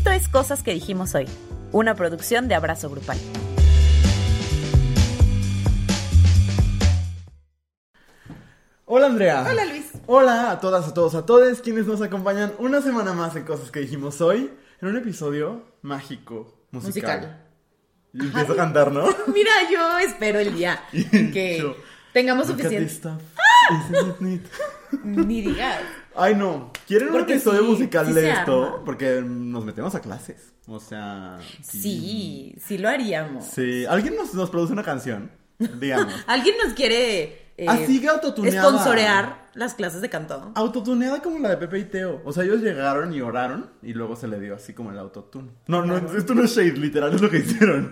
Esto es Cosas que dijimos hoy, una producción de Abrazo Grupal. Hola Andrea. Hola Luis. Hola a todas, a todos, a todos quienes nos acompañan una semana más en Cosas que dijimos hoy, en un episodio mágico, musical. Musical. Y empiezo a cantar, ¿no? Mira, yo espero el día en que Yo, tengamos suficiente. Ni digas. Ay, no. ¿Quieren un episodio sí, musical sí de esto? arma. Porque nos metemos a clases. O sea. Sí, sí lo haríamos. Sí. ¿Alguien nos, nos produce una canción? Digamos. ¿Alguien nos quiere eh, Así que autotuneada. sponsorear las clases de canto? Autotuneada como la de Pepe y Teo. O sea, ellos llegaron y oraron y luego se le dio así como el autotune. No, no, esto no es shade, literal es lo que hicieron.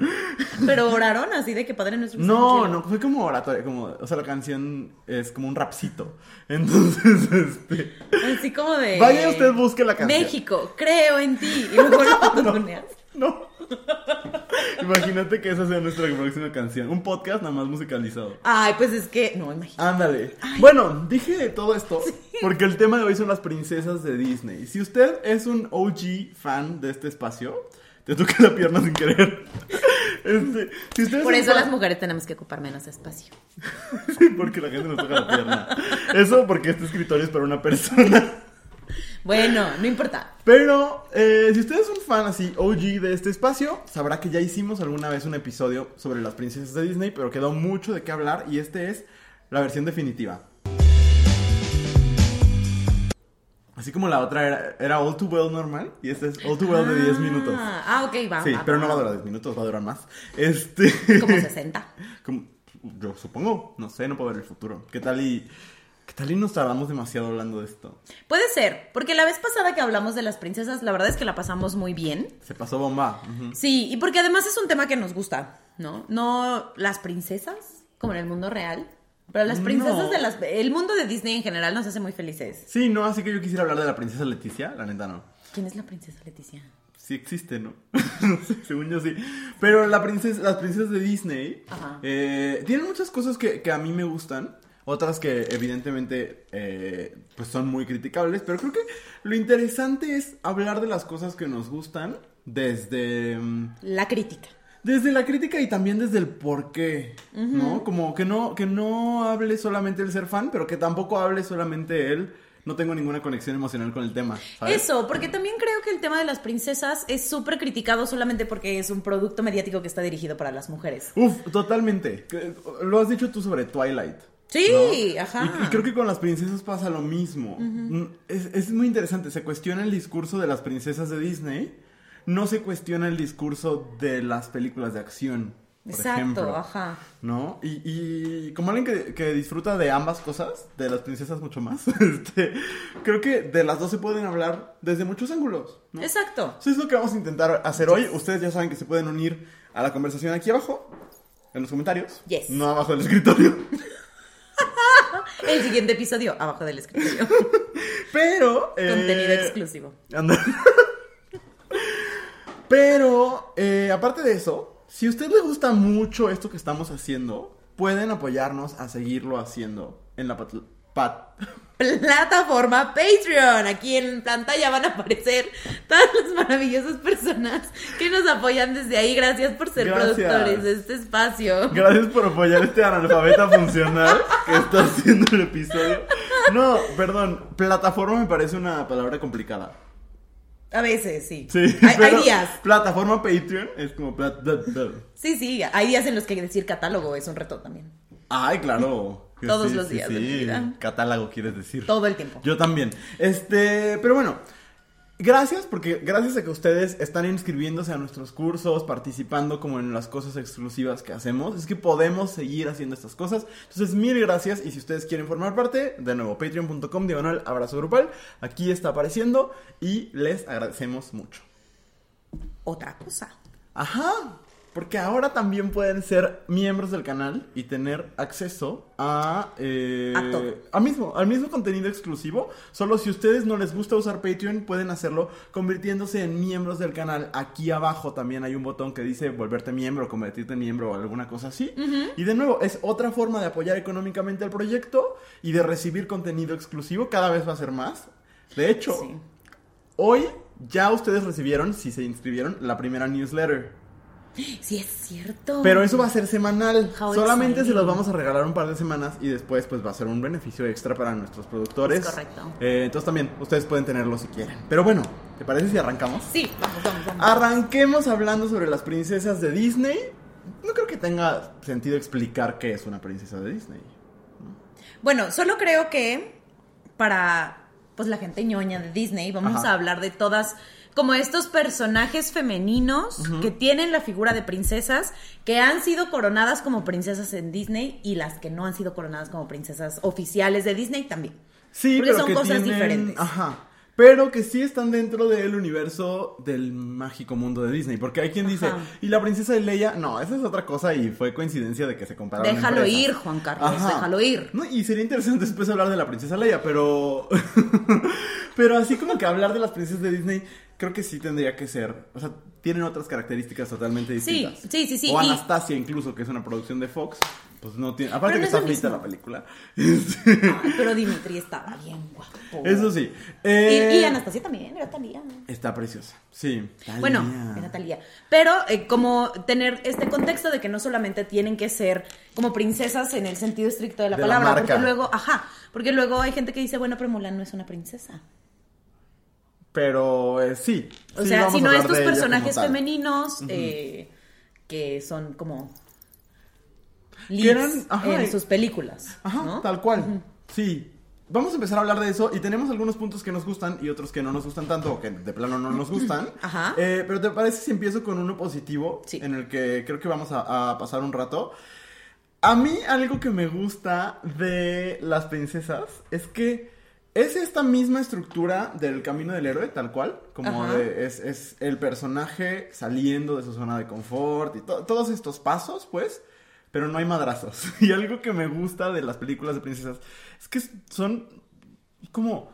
Pero oraron así de que padre nuestro. No, no, fue como oratoria, como, o sea, la canción es como un rapcito. Entonces, este... Así como de. Vaya usted, busque la canción. México, creo en ti. Y luego lo autotuneas. No. Imagínate que esa sea nuestra próxima canción. Un podcast nada más musicalizado. Ay, pues es que. No, imagínate. Ándale. Bueno, dije todo esto porque el tema de hoy son las princesas de Disney. Si usted es un OG fan de este espacio, te toqué la pierna sin querer. Este, si Por eso fan- las mujeres tenemos que ocupar menos espacio. Sí, porque la gente nos toca la pierna. Eso porque este escritorio es para una persona. Bueno, no importa. Pero eh, si usted es un fan así OG de este espacio, sabrá que ya hicimos alguna vez un episodio sobre las princesas de Disney, pero quedó mucho de qué hablar y este es la versión definitiva. Así como la otra era, era All Too Well normal y este es All Too Well de 10 minutos. Ah, ah, ok, va. Sí, va, pero va, no va a durar 10 minutos, va a durar más. Este. Como 60. Como- yo supongo, no sé, no puedo ver el futuro. ¿Qué tal y tal y nos tardamos demasiado hablando de esto? Puede ser, porque la vez pasada que hablamos de las princesas, la verdad es que la pasamos muy bien. Se pasó bomba. Sí, y porque además es un tema que nos gusta, ¿no? No las princesas, como en el mundo real, pero las princesas No. de las... El mundo de Disney en general nos hace muy felices. Sí, no, así que yo quisiera hablar de la princesa Leticia, la neta no. ¿Quién es la princesa Leticia? Sí existe, ¿no? no sé, según yo sí. Pero la princesa, las princesas de Disney Ajá. eh, tienen muchas cosas que, que a mí me gustan. Otras que evidentemente eh, pues son muy criticables. Pero creo que lo interesante es hablar de las cosas que nos gustan desde... mm, La crítica. Desde la crítica y también desde el por qué, ¿no? Como que no, que no hable solamente el ser fan, pero que tampoco hable solamente él. No tengo ninguna conexión emocional con el tema. ¿sabes? Eso, porque también creo que el tema de las princesas es súper criticado solamente porque es un producto mediático que está dirigido para las mujeres. Uf, totalmente. Lo has dicho tú sobre Twilight. Sí, ¿no? ajá. Y, y creo que con las princesas pasa lo mismo. Mm, es, es muy interesante. Se cuestiona el discurso de las princesas de Disney. No se cuestiona el discurso de las películas de acción. Por Exacto, ejemplo. ajá. ¿No? Y, y como alguien que, que disfruta de ambas cosas, de las princesas mucho más, este, creo que de las dos se pueden hablar desde muchos ángulos. ¿no? Exacto. Eso es lo que vamos a intentar hacer hoy. Ustedes ya saben que se pueden unir a la conversación aquí abajo, en los comentarios. Yes. No abajo del escritorio. El siguiente episodio, abajo del escritorio. Pero... eh, Contenido exclusivo. anda. Pero, eh, aparte de eso, si a usted le gusta mucho esto que estamos haciendo, pueden apoyarnos a seguirlo haciendo en la pat... plataforma Patreon. Aquí en pantalla van a aparecer todas las maravillosas personas que nos apoyan desde ahí. Gracias por ser Gracias. productores de este espacio. Gracias por apoyar este analfabeta funcional que está haciendo el episodio. No, perdón, plataforma me parece una palabra complicada. A veces, sí. Sí, Hay, días. Plataforma Patreon es como plat- plat- plat. Sí, sí. Hay días en los que decir catálogo es un reto también. Ay, claro. Todos sí, los sí, días de sí. mi vida. Catálogo quieres decir. Todo el tiempo. Yo también. Este, pero bueno, gracias porque gracias a que ustedes están inscribiéndose a nuestros cursos, participando como en las cosas exclusivas que hacemos, es que podemos seguir haciendo estas cosas. Entonces, mil gracias y si ustedes quieren formar parte, de nuevo, patreon.com diagonal abrazo grupal, aquí está apareciendo y les agradecemos mucho. Otra cosa. Ajá. Porque ahora también pueden ser miembros del canal y tener acceso a... eh, A todo. a mismo, al mismo contenido exclusivo. Solo si ustedes no les gusta usar Patreon, pueden hacerlo convirtiéndose en miembros del canal. Aquí abajo también hay un botón que dice volverte miembro, convertirte en miembro o alguna cosa así. Y de nuevo, es otra forma de apoyar económicamente al proyecto y de recibir contenido exclusivo. Cada vez va a ser más. De hecho, Sí. Hoy ya ustedes recibieron, si se inscribieron, la primera newsletter. Sí, es cierto. Pero eso va a ser semanal. How Solamente se los vamos a regalar un par de semanas y después pues va a ser un beneficio extra para nuestros productores. Es correcto. Eh, entonces también ustedes pueden tenerlo si quieren. Pero bueno, ¿te parece si arrancamos? Sí, vamos, vamos, vamos. Arranquemos hablando sobre las princesas de Disney. No creo que tenga sentido explicar qué es una princesa de Disney. Bueno, solo creo que para pues la gente ñoña de Disney vamos Ajá. a hablar de todas como estos personajes femeninos que tienen la figura de princesas que han sido coronadas como princesas en Disney y las que no han sido coronadas como princesas oficiales de Disney también. Sí, Porque pero son que cosas tienen- diferentes. Ajá. Pero que sí están dentro del universo del mágico mundo de Disney. Porque hay quien dice. ¿y la princesa de Leia? No, esa es otra cosa y fue coincidencia de que se compararon. Déjalo ir, Juan Carlos, déjalo ir. No, y sería interesante después hablar de la princesa Leia, pero. pero así como que hablar de las princesas de Disney, creo que sí tendría que ser. O sea, tienen otras características totalmente distintas. sí, sí, sí, O y- Anastasia, incluso, que es una producción de Fox. Pues no tiene. Aparte que está feita la película. Ay, pero Dimitri estaba bien guapo. Eso sí. Y, Eh, y Anastasia también, era Talía. Está preciosa. Sí. Bueno, era Talía. Pero eh, como tener este contexto de que no solamente tienen que ser como princesas en el sentido estricto de la De palabra, porque luego, ajá, porque luego hay gente que dice, bueno, pero Mulan no es una princesa. Pero eh, sí. O Sí, sea, sino hablar estos personajes femeninos eh, que son como eran- ajá, en sus películas. Ajá, ¿no? tal cual. Sí. Vamos a empezar a hablar de eso y tenemos algunos puntos que nos gustan y otros que no nos gustan tanto o que de plano no nos gustan. Ajá. Eh, pero ¿te parece si empiezo con uno positivo? Sí. En el que creo que vamos a, a pasar un rato. A mí algo que me gusta de las princesas es que es esta misma estructura del camino del héroe, tal cual. Como de- es, es el personaje saliendo de su zona de confort y to- todos estos pasos, pues. Pero no hay madrazos. Y algo que me gusta de las películas de princesas es que son como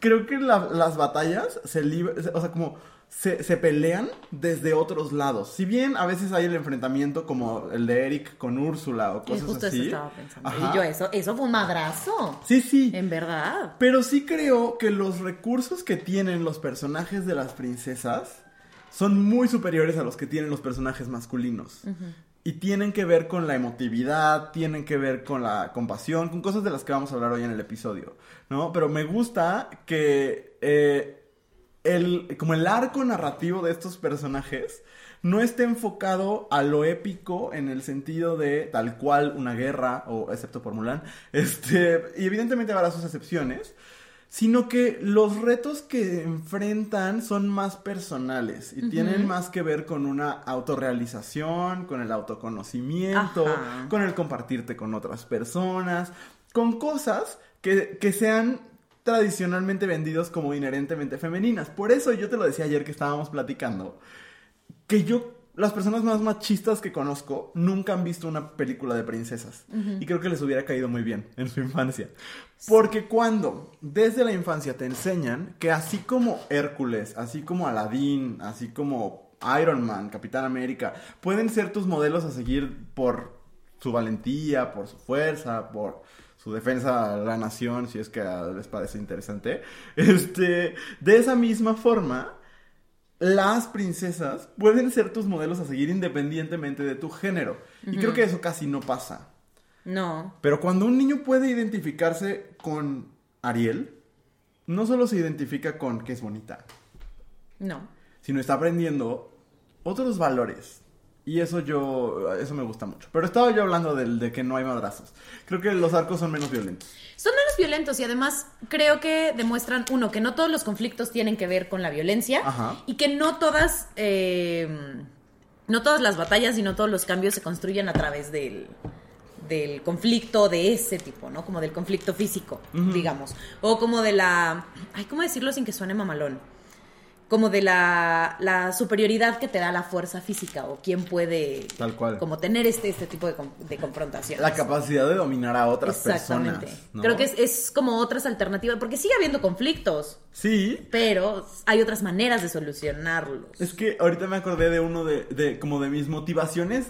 creo que la- las batallas se lib- o sea, como se, se pelean desde otros lados. Si bien a veces hay el enfrentamiento como el de Eric con Úrsula o Y cosas justo así. eso estaba pensando. Ajá. Y yo, eso, eso fue un madrazo. Sí, sí. En verdad. Pero sí creo que los recursos que tienen los personajes de las princesas son muy superiores a los que tienen los personajes masculinos. Y tienen que ver con la emotividad, tienen que ver con la compasión, con cosas de las que vamos a hablar hoy en el episodio, ¿no? Pero me gusta que eh, el, como el arco narrativo de estos personajes no esté enfocado a lo épico en el sentido de tal cual una guerra, o excepto por Mulan, este, y evidentemente habrá sus excepciones, sino que los retos que enfrentan son más personales y tienen más que ver con una autorrealización, con el autoconocimiento, Ajá. con el compartirte con otras personas, con cosas que, que sean tradicionalmente vendidos como inherentemente femeninas. Por eso yo te lo decía ayer que estábamos platicando, que yo, las personas más machistas que conozco, nunca han visto una película de princesas. Y creo que les hubiera caído muy bien en su infancia. Porque cuando desde la infancia te enseñan que así como Hércules, así como Aladdin, así como Iron Man, Capitán América, pueden ser tus modelos a seguir por su valentía, por su fuerza, por su defensa a la nación, si es que les parece interesante. Este, de esa misma forma, las princesas pueden ser tus modelos a seguir independientemente de tu género. Y creo que eso casi no pasa. No. Pero cuando un niño puede identificarse con Ariel, no solo se identifica con que es bonita, No. sino está aprendiendo otros valores. Y eso yo, eso me gusta mucho. Pero estaba yo hablando del, de que no hay madrazos. Creo que los arcos son menos violentos. Son menos violentos y además creo que demuestran, uno, que no todos los conflictos tienen que ver con la violencia Ajá. y que no todas, eh, no todas las batallas y no todos los cambios se construyen a través del, del conflicto de ese tipo, ¿no? Como del conflicto físico, digamos. O como de la, ay, ¿cómo decirlo sin que suene mamalón? Como de la, la superioridad que te da la fuerza física o quién puede Tal cual. como tener este, este tipo de, de confrontaciones. La capacidad de dominar a otras Exactamente. personas. ¿no? Creo que es, es como otras alternativas, porque sigue habiendo conflictos, Sí, pero hay otras maneras de solucionarlos. Es que ahorita me acordé de uno de, de como de mis motivaciones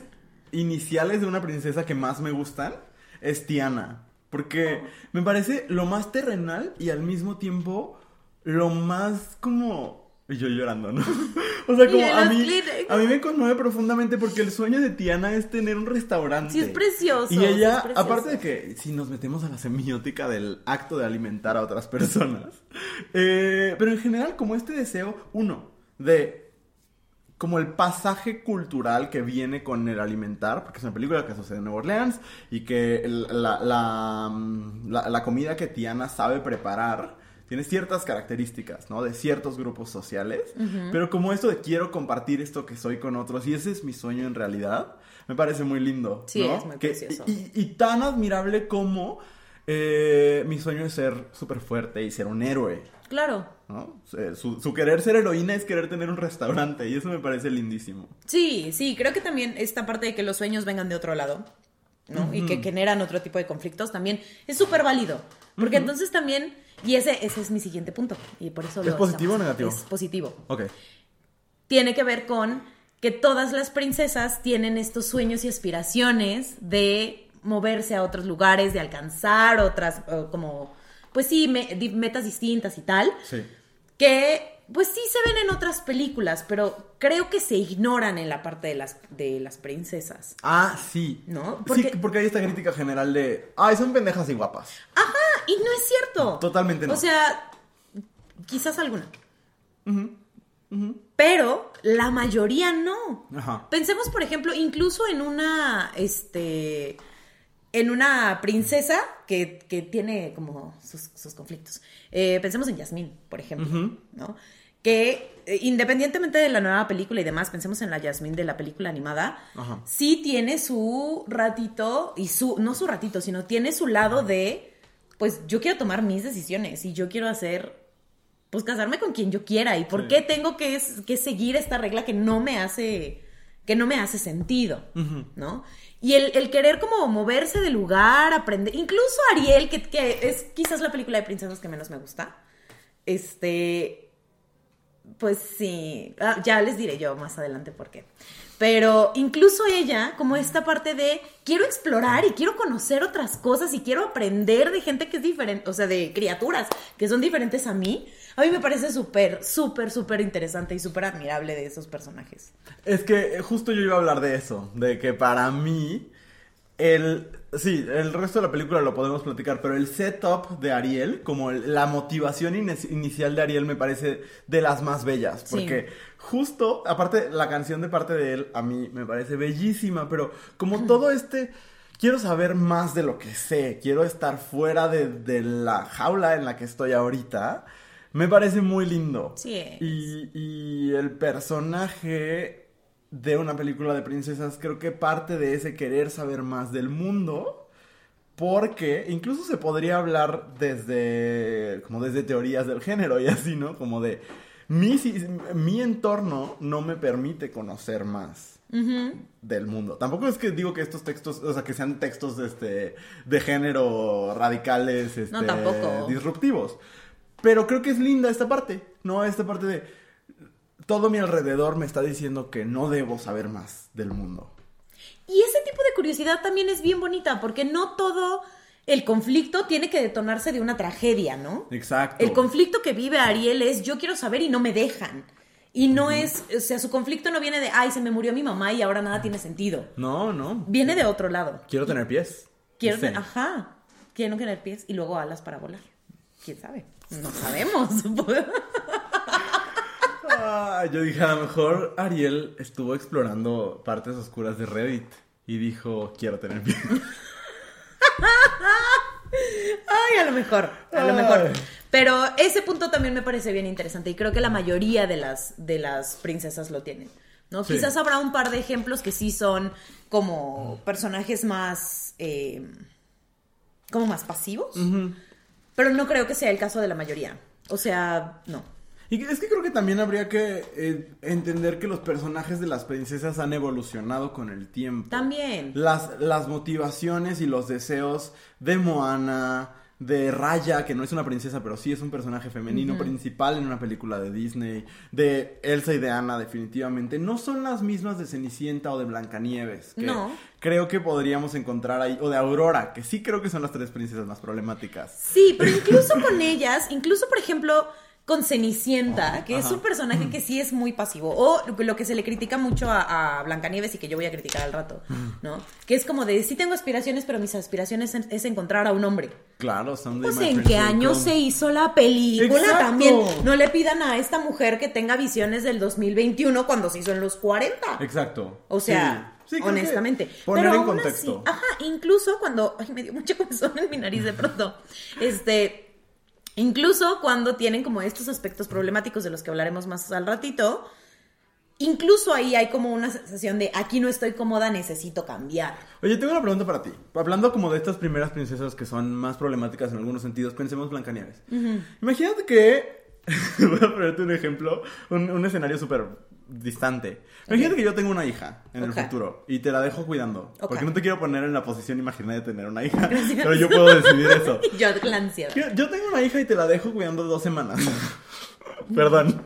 iniciales de una princesa que más me gustan, es Tiana. Porque me parece lo más terrenal y al mismo tiempo lo más como... Y yo llorando, ¿no? O sea, como a mí, a mí me conmueve profundamente porque el sueño de Tiana es tener un restaurante. Sí, es precioso. Y ella, es precioso. aparte de que si nos metemos a la semiótica del acto de alimentar a otras personas, eh, pero en general como este deseo, uno, de como el pasaje cultural que viene con el alimentar, porque es una película que sucede en Nueva Orleans y que el- la, la, mm, la- la comida que Tiana sabe preparar tiene ciertas características, ¿no? De ciertos grupos sociales, pero como esto de quiero compartir esto que soy con otros y ese es mi sueño en realidad, me parece muy lindo. Sí, ¿no? es muy Que- precioso. y, y tan admirable como eh, mi sueño es ser súper fuerte y ser un héroe. Claro. ¿no? Eh, Su, su querer ser heroína es querer tener un restaurante y eso me parece lindísimo. Sí, sí, creo que también esta parte de que los sueños vengan de otro lado, ¿no? Y que generan otro tipo de conflictos también es súper válido. Porque entonces también, y ese, ese es mi siguiente punto, y por eso ¿Es lo positivo o negativo? Es positivo. Ok. Tiene que ver con que todas las princesas tienen estos sueños y aspiraciones de moverse a otros lugares, de alcanzar otras, como, pues sí, me- metas distintas y tal Sí. que pues sí se ven en otras películas, pero creo que se ignoran en la parte de las, de las princesas. Ah, sí. ¿No? Sí, Porque- porque hay esta crítica general de, ay, son pendejas y guapas. Ajá, y no es cierto. Totalmente no. O sea, quizás alguna. Pero la mayoría no. Ajá. Pensemos, por ejemplo, incluso en una, este, en una princesa que, que tiene como sus, sus conflictos. Eh, pensemos en Yasmín, por ejemplo. ¿no? Que eh, independientemente de la nueva película y demás, pensemos en la Yasmín de la película animada, Ajá. sí tiene su ratito, y su, no su ratito, sino tiene su lado de, pues yo quiero tomar mis decisiones y yo quiero hacer pues casarme con quien yo quiera y por Sí. qué tengo que, que seguir esta regla que no me hace que no me hace sentido, ¿no? Y el, el querer como moverse de lugar, aprender, incluso Ariel, que, que es quizás la película de princesas que menos me gusta, este, pues sí, ah, ya les diré yo más adelante por qué. Pero incluso ella, como esta parte de quiero explorar y quiero conocer otras cosas y quiero aprender de gente que es diferente, o sea, de criaturas que son diferentes a mí, a mí me parece súper, súper, súper interesante y súper admirable de esos personajes. Es que eh, justo yo iba a hablar de eso, de que para mí el sí, el resto de la película lo podemos platicar, pero el setup de Ariel, como el- la motivación inicial de Ariel me parece de las más bellas, Sí. porque justo, aparte la canción de parte de él a mí me parece bellísima, pero como todo este quiero saber más de lo que sé, quiero estar fuera de, de la jaula en la que estoy ahorita, me parece muy lindo. Sí es. Y, y el personaje de una película de princesas creo que parte de ese querer saber más del mundo. Porque incluso se podría hablar desde, como desde teorías del género y así, ¿no? Como de, mi, mi entorno no me permite conocer más del mundo. Tampoco es que digo que estos textos, o sea, que sean textos este, de género radicales, este, No, disruptivos. Pero creo que es linda esta parte, ¿no? Esta parte de todo mi alrededor me está diciendo que no debo saber más del mundo. Y ese tipo de curiosidad también es bien bonita, porque no todo el conflicto tiene que detonarse de una tragedia, ¿no? Exacto. El conflicto que vive Ariel es yo quiero saber y no me dejan. Y no es, o sea, su conflicto no viene de, ay, se me murió mi mamá y ahora nada tiene sentido. No, no. Viene de otro lado. Quiero tener pies. Quiero, Sí. tener- ajá, quiero tener pies y luego alas para volar. ¿Quién sabe? No sabemos. Ah, yo dije, a lo mejor Ariel estuvo explorando partes oscuras de Reddit y dijo, quiero tener pies. Ay, a lo mejor, a lo mejor. Pero ese punto también me parece bien interesante y creo que la mayoría de las, de las princesas lo tienen. ¿no? Sí. Quizás habrá un par de ejemplos que sí son como personajes más. eh, como más pasivos. Pero no creo que sea el caso de la mayoría. O sea, no. Y es que creo que también habría que eh, entender que los personajes de las princesas han evolucionado con el tiempo. También. Las, las motivaciones y los deseos de Moana, de Raya, que no es una princesa, pero sí es un personaje femenino principal en una película de Disney, de Elsa y de Anna, definitivamente, no son las mismas de Cenicienta o de Blancanieves. Que No. Creo que podríamos encontrar ahí, o de Aurora, que sí creo que son las tres princesas más problemáticas. Sí, pero incluso con ellas, incluso por ejemplo, con Cenicienta, que es un personaje que sí es muy pasivo. O lo que se le critica mucho a, a Blancanieves y que yo voy a criticar al rato, ¿no? Que es como de, sí tengo aspiraciones, pero mis aspiraciones es, es encontrar a un hombre. Claro, son de Pues en qué año se hizo la película Exacto. también. No le pidan a esta mujer que tenga visiones del 2021 cuando se hizo en los 40. Exacto. O sea, Sí. Sí, honestamente. Poner Pero en aún contexto. así, ajá, incluso cuando. Ay, me dio mucha comezón en mi nariz de pronto. Este. Incluso cuando tienen como estos aspectos problemáticos de los que hablaremos más al ratito. Incluso ahí hay como una sensación de aquí no estoy cómoda, necesito cambiar. Oye, tengo una pregunta para ti. Hablando como de estas primeras princesas que son más problemáticas en algunos sentidos, pensemos Blancanieves. Imagínate que. Voy a ponerte un ejemplo, un, un escenario súper distante. Imagínate que yo tengo una hija en el futuro y te la dejo cuidando. Porque no te quiero poner en la posición imaginaria de tener una hija, pero yo puedo decidir eso. Yo la ansiedad. Yo, yo tengo una hija y te la dejo cuidando dos semanas. Perdón.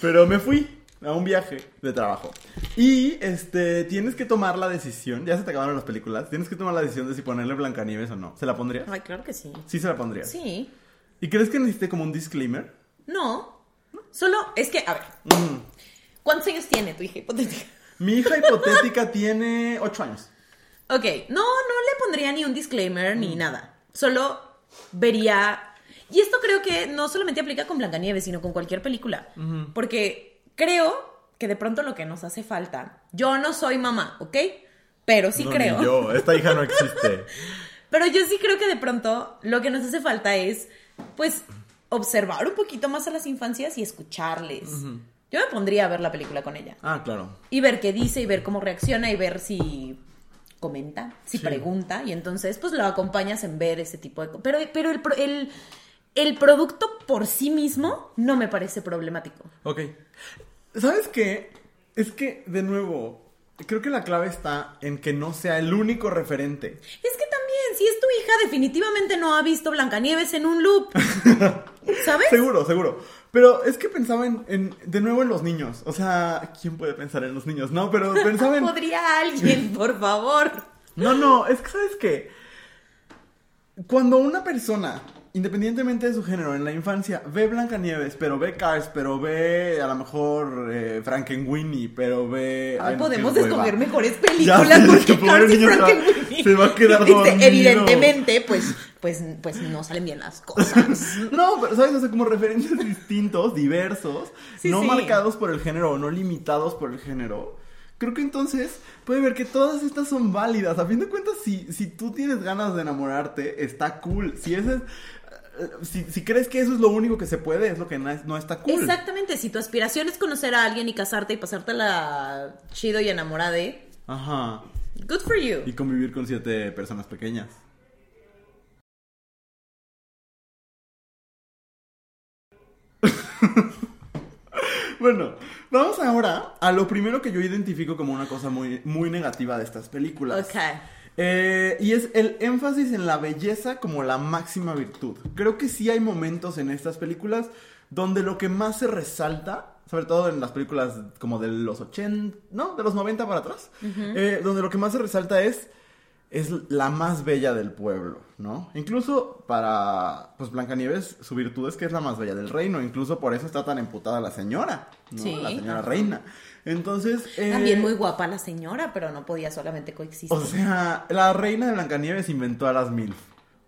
Pero me fui a un viaje de trabajo. Y este tienes que tomar la decisión. Ya se te acabaron las películas. Tienes que tomar la decisión de si ponerle Blancanieves o no. ¿Se la pondrías? Ay, claro que sí. Sí, se la pondrías. Sí. ¿Y crees que necesite como un disclaimer? No. Solo, es que, a ver. Mm. ¿Cuántos años tiene tu hija hipotética? Mi hija hipotética tiene ocho años. Ok, no, no le pondría ni un disclaimer Mm. ni nada. Solo vería. Y esto creo que no solamente aplica con Blancanieves, sino con cualquier película. Porque creo que de pronto lo que nos hace falta. Yo no soy mamá, ¿ok? Pero sí No, creo. ni yo, esta hija no existe. Pero yo sí creo que de pronto lo que nos hace falta es, pues, observar un poquito más a las infancias y escucharles. Yo me pondría a ver la película con ella. Ah, claro. Y ver qué dice y ver cómo reacciona y ver si comenta, si Sí. pregunta. Y entonces, pues, lo acompañas en ver ese tipo de cosas. Pero, pero el, el, el producto por sí mismo no me parece problemático. Ok. ¿Sabes qué? Es que, de nuevo, creo que la clave está en que no sea el único referente. Es que también, si es tu hija, definitivamente no ha visto Blancanieves en un loop. ¿Sabes? Seguro, seguro. Pero es que pensaba en, en- de nuevo en los niños. O sea, ¿quién puede pensar en los niños? No, pero pensaba en... ¿Podría alguien, por favor? No, no, es que, ¿sabes qué? Cuando una persona, independientemente de su género, en la infancia, ve Blancanieves, pero ve Cars, pero ve a lo mejor eh, Frankenweenie, pero ve... Ay, no, podemos escoger mejores películas porque Cars y va- Frankenweenie. se va a quedar Dice, dormido. Evidentemente, pues, pues, pues no salen bien las cosas. No, pero sabes, o sea, como referentes distintos, diversos, Sí, no sí. marcados por el género o no limitados por el género. Creo que entonces puede ver que todas estas son válidas. A fin de cuentas, si, si tú tienes ganas de enamorarte, está cool. Si ese es, si, si crees que eso es lo único que se puede, es lo que no, es- no está cool. Exactamente, si tu aspiración es conocer a alguien y casarte y pasártela chido y enamorada de, Ajá. good for you. Y convivir con siete personas pequeñas. Bueno, vamos ahora a lo primero que yo identifico como una cosa muy, muy negativa de estas películas. Ok. Eh, y es el énfasis en la belleza como la máxima virtud. Creo que sí hay momentos en estas películas donde lo que más se resalta, sobre todo en las películas como de los 80, no, de los 90 para atrás, eh, donde lo que más se resalta es es la más bella del pueblo, ¿no? Incluso para, pues, Blancanieves, su virtud es que es la más bella del reino. Incluso por eso está tan emputada la señora, ¿no? Sí, La señora reina. Entonces... eh, También muy guapa la señora, pero no podía solamente coexistir. O sea, la reina de Blancanieves inventó a las MILF.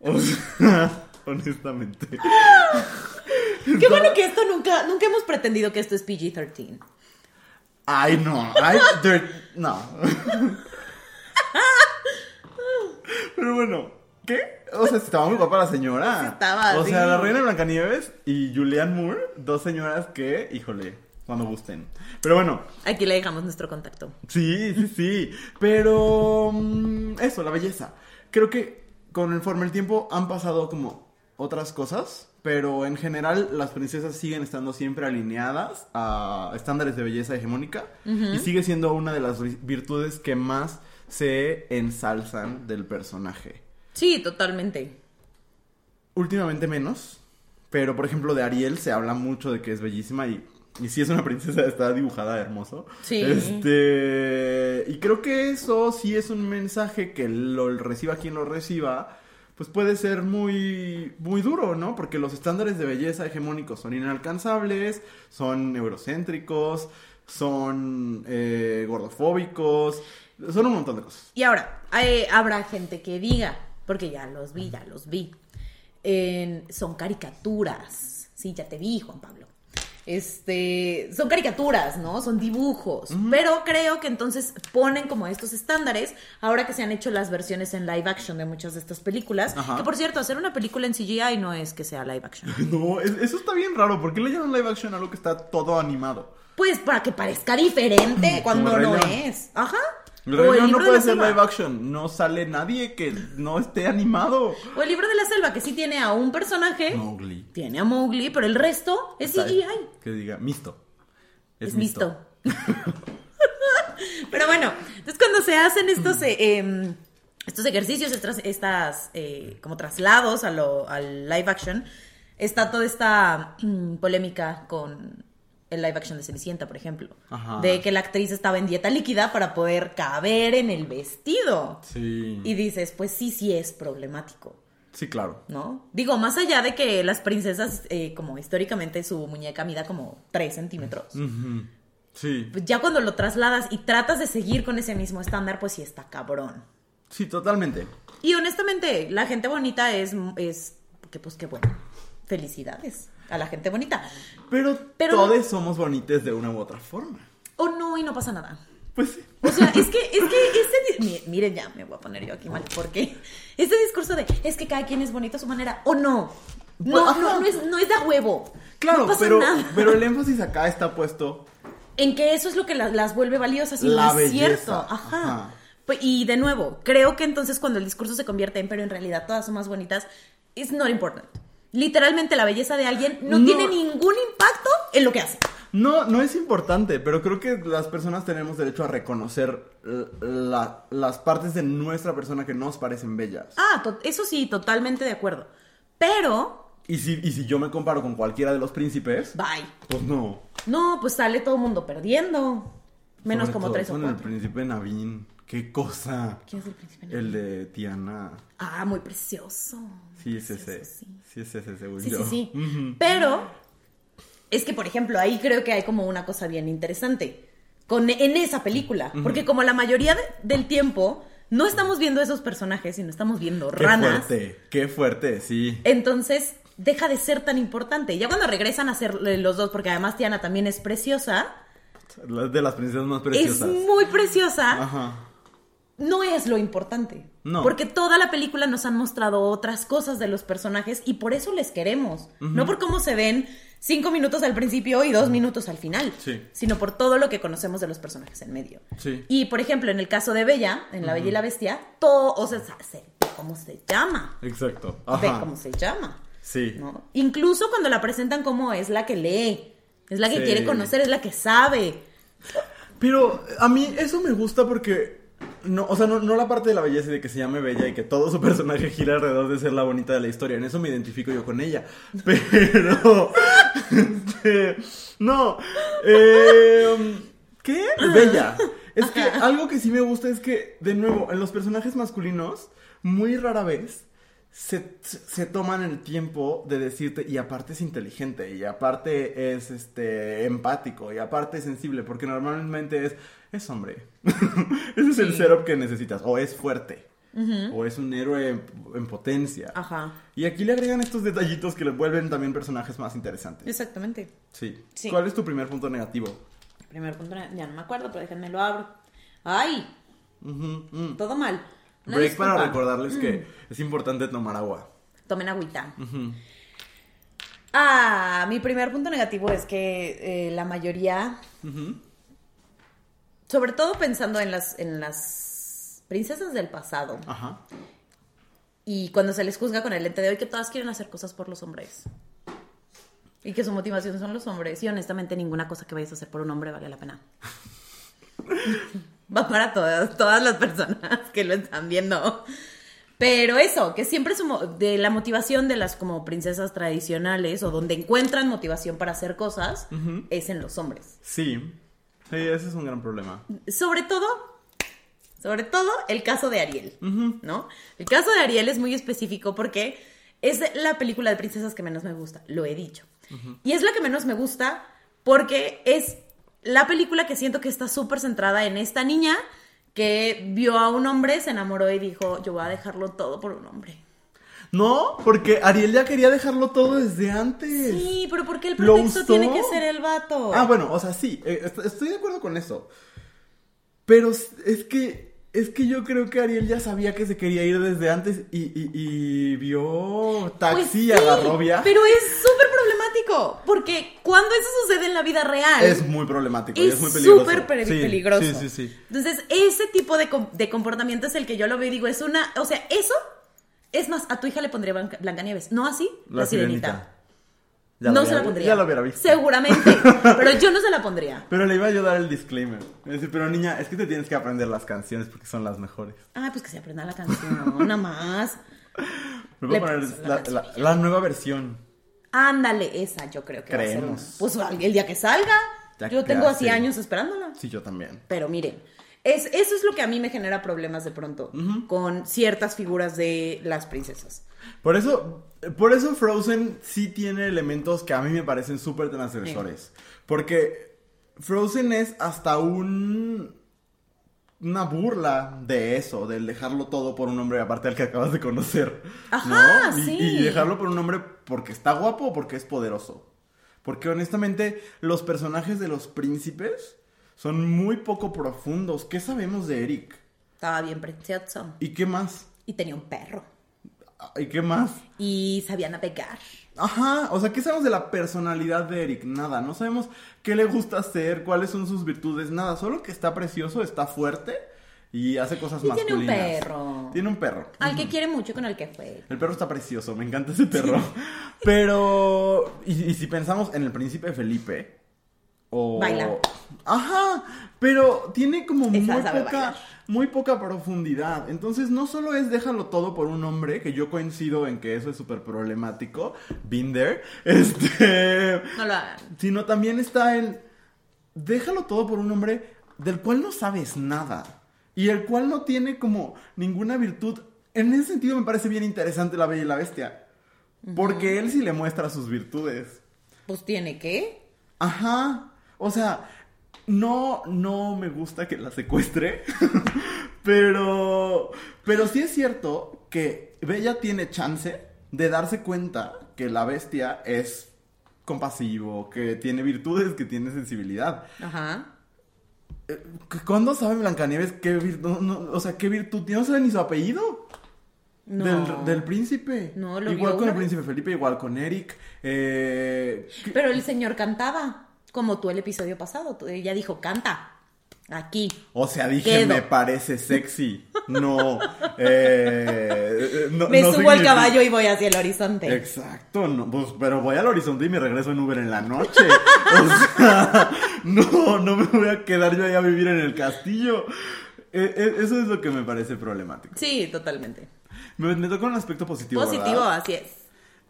O sea, honestamente. Qué bueno que esto nunca, nunca hemos pretendido que esto es PG-13. Ay, no. Ay, dirt- no. Pero bueno, ¿qué? O sea, estaba muy guapa la señora. Estaba, O sea, sí. la reina de Blancanieves y Julianne Moore, dos señoras que, híjole, cuando gusten. Pero bueno, Aquí le dejamos nuestro contacto. Sí, sí, sí. Pero mm, eso, la belleza. Creo que conforme el tiempo han pasado como otras cosas, pero en general las princesas siguen estando siempre alineadas a estándares de belleza hegemónica y sigue siendo una de las vi- virtudes que más se ensalzan del personaje. Sí, totalmente. Últimamente menos, pero por ejemplo de Ariel se habla mucho de que es bellísima y, y sí es una princesa, está dibujada hermoso. Sí. Este, y creo que eso sí es un mensaje que lo reciba quien lo reciba, pues puede ser muy, muy duro, ¿no? Porque los estándares de belleza hegemónicos son inalcanzables, son eurocéntricos, son eh, gordofóbicos, son un montón de cosas. Y ahora, hay- habrá gente que diga, porque ya los vi, ya los vi, en- son caricaturas. Sí, ya te vi, Juan Pablo. Este, son caricaturas, ¿no? Son dibujos. Pero creo que entonces ponen como estos estándares, ahora que se han hecho las versiones en live action de muchas de estas películas. Ajá. Que por cierto, hacer una película en CGI no es que sea live action. No, es- eso está bien raro. ¿Por qué le llaman live action a algo que está todo animado? Pues para que parezca diferente cuando no León. es. Ajá. El O Rey León no puede ser live action. No sale nadie que no esté animado. O el libro de la selva, que sí tiene a un personaje. Mowgli. Tiene a Mowgli, pero el resto es CGI. Que diga, misto. Es, misto. pero bueno, entonces cuando se hacen estos, eh, em, estos ejercicios, estas, estas, eh, como traslados a lo, al live action, está toda esta mm, polémica con el live action de Cenicienta, por ejemplo. Ajá. De que la actriz estaba en dieta líquida para poder caber en el vestido. Sí. Y dices, pues sí, sí es problemático. Sí, claro. ¿no? Digo, más allá de que las princesas, eh, como históricamente su muñeca mida como 3 centímetros. Sí. pues ya cuando lo trasladas y tratas de seguir con ese mismo estándar, pues sí está cabrón. Sí, totalmente. Y honestamente, la gente bonita es, es que pues qué bueno. Felicidades a la gente bonita. Pero, Pero- todos somos bonitos de una u otra forma. O no, y no pasa nada. Pues sí. O sea, es que, es que ese, miren ya, me voy a poner yo aquí mal, porque este discurso de, es que cada quien es bonito a su manera, o no. No, Pues, no, ajá. no es, no es de huevo. Claro, no pero, nada. pero el énfasis acá está puesto. En que eso es lo que la- las vuelve valiosas y La no es belleza, cierto. Ajá. ajá. Pues, y de nuevo, creo que entonces cuando el discurso se convierte en, pero en realidad todas son más bonitas, it's not important. Literalmente la belleza de alguien no, No. tiene ningún impacto en lo que hace. No, no es importante, pero creo que las personas tenemos derecho a reconocer eh, la- las partes de nuestra persona que nos parecen bellas. Ah, eso sí, totalmente de acuerdo. Pero, Y si, y si yo me comparo con cualquiera de los príncipes, bye. pues no. No, pues sale todo el mundo perdiendo. Menos Sobre como todo tres o con el cuatro. príncipe Navin. Qué cosa. ¿Quién es el príncipe? El de Tiana. Ah, muy precioso. Sí, es ese. Sí. Sí, es ese, según Sí, yo. sí, sí. Pero es que, por ejemplo, ahí creo que hay como una cosa bien interesante con, en esa película. Porque como la mayoría de- del tiempo no estamos viendo esos personajes, sino estamos viendo Qué ranas. fuerte, qué fuerte, sí. Entonces deja de ser tan importante. Ya cuando regresan a ser los dos, porque además Tiana también es preciosa, De las princesas más preciosas. es muy preciosa, Ajá. No es lo importante. No. Porque toda la película nos han mostrado otras cosas de los personajes y por eso les queremos. No por cómo se ven cinco minutos al principio y dos minutos al final. Sí. Sino por todo lo que conocemos de los personajes en medio. Sí. Y por ejemplo, en el caso de Bella, en La Bella y la Bestia, todo, o sea, se- ve cómo se llama. Exacto. Ve Ajá. cómo se llama. Sí. ¿no? Incluso cuando la presentan como es la que lee, es la que Sí. quiere conocer, es la que sabe. Pero a mí eso me gusta porque. No, o sea, no, no la parte de la belleza y de que se llame Bella y que todo su personaje gira alrededor de ser la bonita de la historia. En eso me identifico yo con ella. Pero. este, no. Eh, ¿Qué? Bella. Es que algo que sí me gusta es que, de nuevo, en los personajes masculinos, muy rara vez se, se toman el tiempo de decirte, y aparte es inteligente, y aparte es este empático, y aparte es sensible, porque normalmente es, es hombre. Ese es el setup que necesitas, o es fuerte, o es un héroe en, en potencia. Ajá. Y aquí le agregan estos detallitos que le vuelven también personajes más interesantes. Exactamente. Sí. Sí. ¿Cuál es tu primer punto negativo? Primer punto, ya no me acuerdo, pero déjenme lo abro. ¡Ay! Mm. Todo mal. Break para recordarles que es importante tomar agua. Tomen agüita. Ah, mi primer punto negativo es que eh, la mayoría, sobre todo pensando en las, en las princesas del pasado, Ajá. y cuando se les juzga con el lente de hoy que todas quieren hacer cosas por los hombres. Y que su motivación son los hombres. Y honestamente ninguna cosa que vayas a hacer por un hombre vale la pena. Va para todas, todas las personas que lo están viendo. Pero eso, que siempre mo- de la motivación de las como princesas tradicionales o donde encuentran motivación para hacer cosas es en los hombres. Sí. Sí, ese es un gran problema. Sobre todo Sobre todo el caso de Ariel, ¿no? El caso de Ariel es muy específico porque es la película de princesas que menos me gusta, lo he dicho. Y es la que menos me gusta porque es la película que siento que está súper centrada en esta niña que vio a un hombre, se enamoró y dijo, yo voy a dejarlo todo por un hombre. No, porque Ariel ya quería dejarlo todo desde antes. Sí, pero ¿por qué el ¿Lo pretexto tiene que ser el vato? Ah, bueno, o sea, sí, eh, est- estoy de acuerdo con eso. Pero es que es que yo creo que Ariel ya sabía que se quería ir desde antes y, y- y vio taxi Pues sí, agarró viaje. Pero es súper problemático, porque cuando eso sucede en la vida real... Es muy problemático y es muy peligroso. súper Sí, peligroso. Sí, sí, sí. Entonces, ese tipo de, de comportamiento es el que yo lo veo y digo, es una... O sea, eso... Es más, a tu hija le pondría Blanca- Blancanieves. No así, la, sirenita. Ya no se la pondría. Ya lo hubiera visto. Seguramente. pero yo no se la pondría. Pero le iba a ayudar el disclaimer. Decir, pero niña, es que te tienes que aprender las canciones porque son las mejores. Ah, pues que se aprenda la canción, nada más. Me voy a poner la la, nueva versión. Ándale, esa yo creo que va a ser Creemos. Pues el día que salga. Ya yo tengo así años esperándola. Sí, yo también. Pero miren, es, eso es lo que a mí me genera problemas de pronto con ciertas figuras de las princesas. Por eso, por eso Frozen sí tiene elementos que a mí me parecen súper transgresores. Porque Frozen es hasta un una burla de eso, del dejarlo todo por un hombre aparte al que acabas de conocer. Ajá, ¿no? Y- sí. y dejarlo por un hombre porque está guapo o porque es poderoso. Porque honestamente, los personajes de los príncipes son muy poco profundos. ¿Qué sabemos de Eric? Estaba bien precioso. ¿Y qué más? Y tenía un perro. ¿Y qué más? Y sabía navegar. Ajá, o sea, ¿qué sabemos de la personalidad de Eric? Nada, no sabemos qué le gusta hacer, cuáles son sus virtudes, nada, solo que está precioso, está fuerte y hace cosas Y tiene un masculinas. perro. Tiene un perro. Al que quiere mucho con el que fue. El perro está precioso, me encanta ese perro. Pero, y, y si pensamos en el príncipe Felipe, o... Baila. Ajá, pero tiene como muy poca, muy poca profundidad. Entonces, no solo es déjalo todo por un hombre, que yo coincido en que eso es súper problemático, there, este, No lo hagan. sino también está en déjalo todo por un hombre del cual no sabes nada y el cual no tiene como ninguna virtud. En ese sentido me parece bien interesante La Bella y la Bestia, porque él sí le muestra sus virtudes. Pues tiene que. Ajá. O sea, no, no me gusta que la secuestre. pero. Pero sí es cierto que Bella tiene chance de darse cuenta que la bestia es compasivo, que tiene virtudes, que tiene sensibilidad. Ajá. Eh, ¿Cuándo sabe Blancanieves qué virtud? o sea, qué virtud tiene? No sabe ni su apellido. No. Del, del príncipe. No, lo Igual con el príncipe Felipe, igual con Eric. Eh, Pero el señor cantaba. Como tú el episodio pasado. Ella dijo, canta. Aquí. O sea, dije, Quedo. me parece sexy. No. eh, no Me no subo al caballo y voy hacia el horizonte. Exacto, no, pues, pero voy al horizonte y me regreso en Uber en la noche. O sea, no, no me voy a quedar yo ahí a vivir en el castillo. Eh, eh, eso es lo que me parece problemático. Sí, totalmente. Me, me toca un aspecto positivo. Positivo, ¿verdad? así es.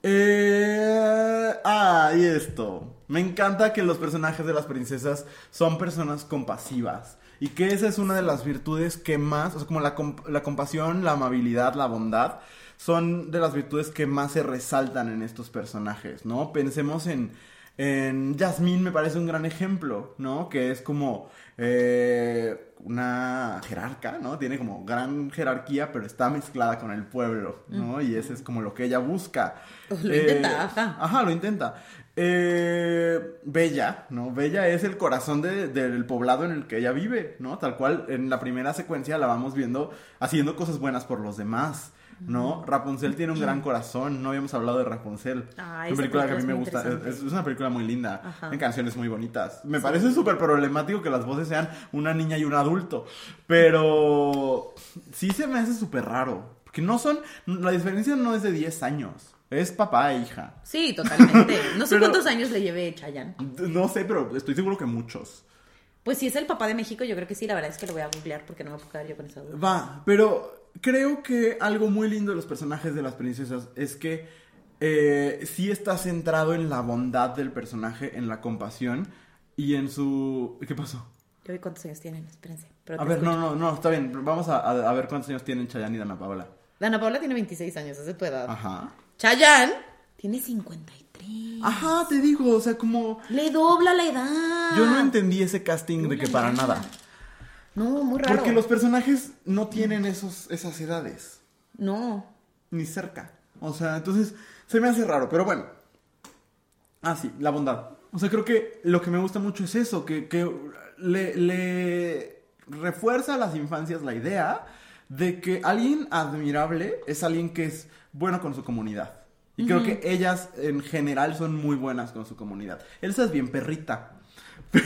Eh, ah, y esto. Me encanta que los personajes de las princesas son personas compasivas. Y que esa es una de las virtudes que más, o sea, como la, la compasión, la amabilidad, la bondad, son de las virtudes que más se resaltan en estos personajes, ¿no? Pensemos en, en Jasmine, me parece un gran ejemplo, ¿no? Que es como eh, una jerarca, ¿no? Tiene como gran jerarquía, pero está mezclada con el pueblo, ¿no? Y ese es como lo que ella busca. Pues lo intenta, ajá. Ajá, lo intenta. Eh, Bella, ¿no? Bella es el corazón de- del poblado en el que ella vive, ¿no? Tal cual en la primera secuencia la vamos viendo haciendo cosas buenas por los demás, ¿no? Rapunzel tiene un gran corazón, no habíamos hablado de Rapunzel. Ah, es una película que a mí me gusta, es, una película muy linda, Ajá. tiene canciones muy bonitas. Me parece súper problemático que las voces sean una niña y un adulto, pero sí se me hace súper raro, porque no son, la diferencia no es de 10 años. Es papá e hija. Sí, totalmente. No sé Pero- cuántos años le lleve Chayanne. No sé, pero estoy seguro que muchos. Pues si es el papá de México, yo creo que sí. La verdad es que lo voy a googlear porque no me puedo quedar yo con esa duda. Va, pero creo que algo muy lindo de los personajes de las princesas es que eh, sí está centrado en la bondad del personaje, en la compasión y en su... ¿Qué pasó? Yo vi cuántos años tienen, espérense. pero A ver, escucho. no, no, no, está bien. Vamos a, a- a ver cuántos años tienen Chayanne y Dana Paola. Dana Paola tiene 26 años, es de tu edad. Ajá. Chayanne tiene 53. Ajá, te digo, o sea, como... Le dobla la edad. Yo no entendí ese casting de que para nada. No, muy raro. Porque los personajes no tienen esos, esas edades. No. Ni cerca. O sea, entonces se me hace raro, pero bueno. Ah, sí, la bondad. O sea, creo que lo que me gusta mucho es eso, que, que le, le refuerza a las infancias la idea de que alguien admirable es alguien que es bueno con su comunidad. Y creo que ellas en general son muy buenas con su comunidad. Elsa es bien perrita,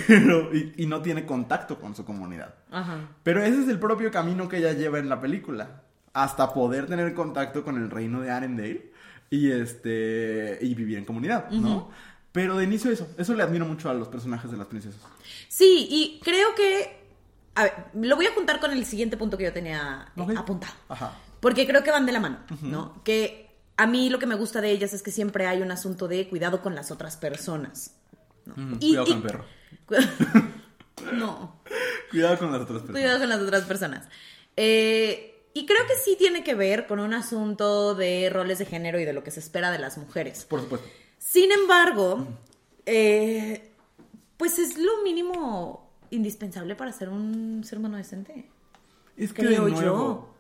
pero y, y no tiene contacto con su comunidad. Ajá. Pero ese es el propio camino que ella lleva en la película. Hasta poder tener contacto con el reino de Arendelle y este y vivir en comunidad, ¿no? Pero de inicio eso, eso le admiro mucho a los personajes de las princesas. Sí, y creo que. A ver, lo voy a juntar con el siguiente punto que yo tenía eh, apuntado. Ajá. Porque creo que van de la mano, ¿no? Que a mí lo que me gusta de ellas es que siempre hay un asunto de cuidado con las otras personas. ¿no? Ujú, Y- Cuidado y- con el perro. no. Cuidado con las otras personas. Cuidado con las otras personas. Eh, y creo que sí tiene que ver con un asunto de roles de género y de lo que se espera de las mujeres. Por supuesto. Sin embargo, eh, pues es lo mínimo indispensable para ser un ser humano decente. Es que Creo de nuevo,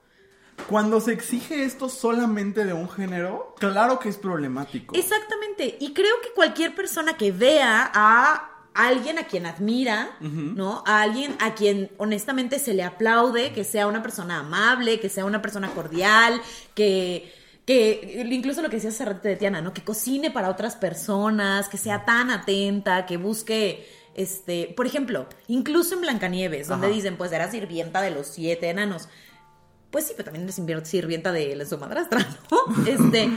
cuando se exige esto solamente de un género, claro que es problemático. Exactamente. Y creo que cualquier persona que vea a alguien a quien admira, ¿no? A alguien a quien honestamente se le aplaude, que sea una persona amable, que sea una persona cordial, que que incluso lo que decías hace rato de Tiana, ¿no? Que cocine para otras personas, que sea tan atenta, que busque este, por ejemplo, incluso en Blancanieves, donde Ajá. dicen, pues era sirvienta de los siete enanos. Pues sí, pero también es sirvienta de su madrastra, ¿no? Este,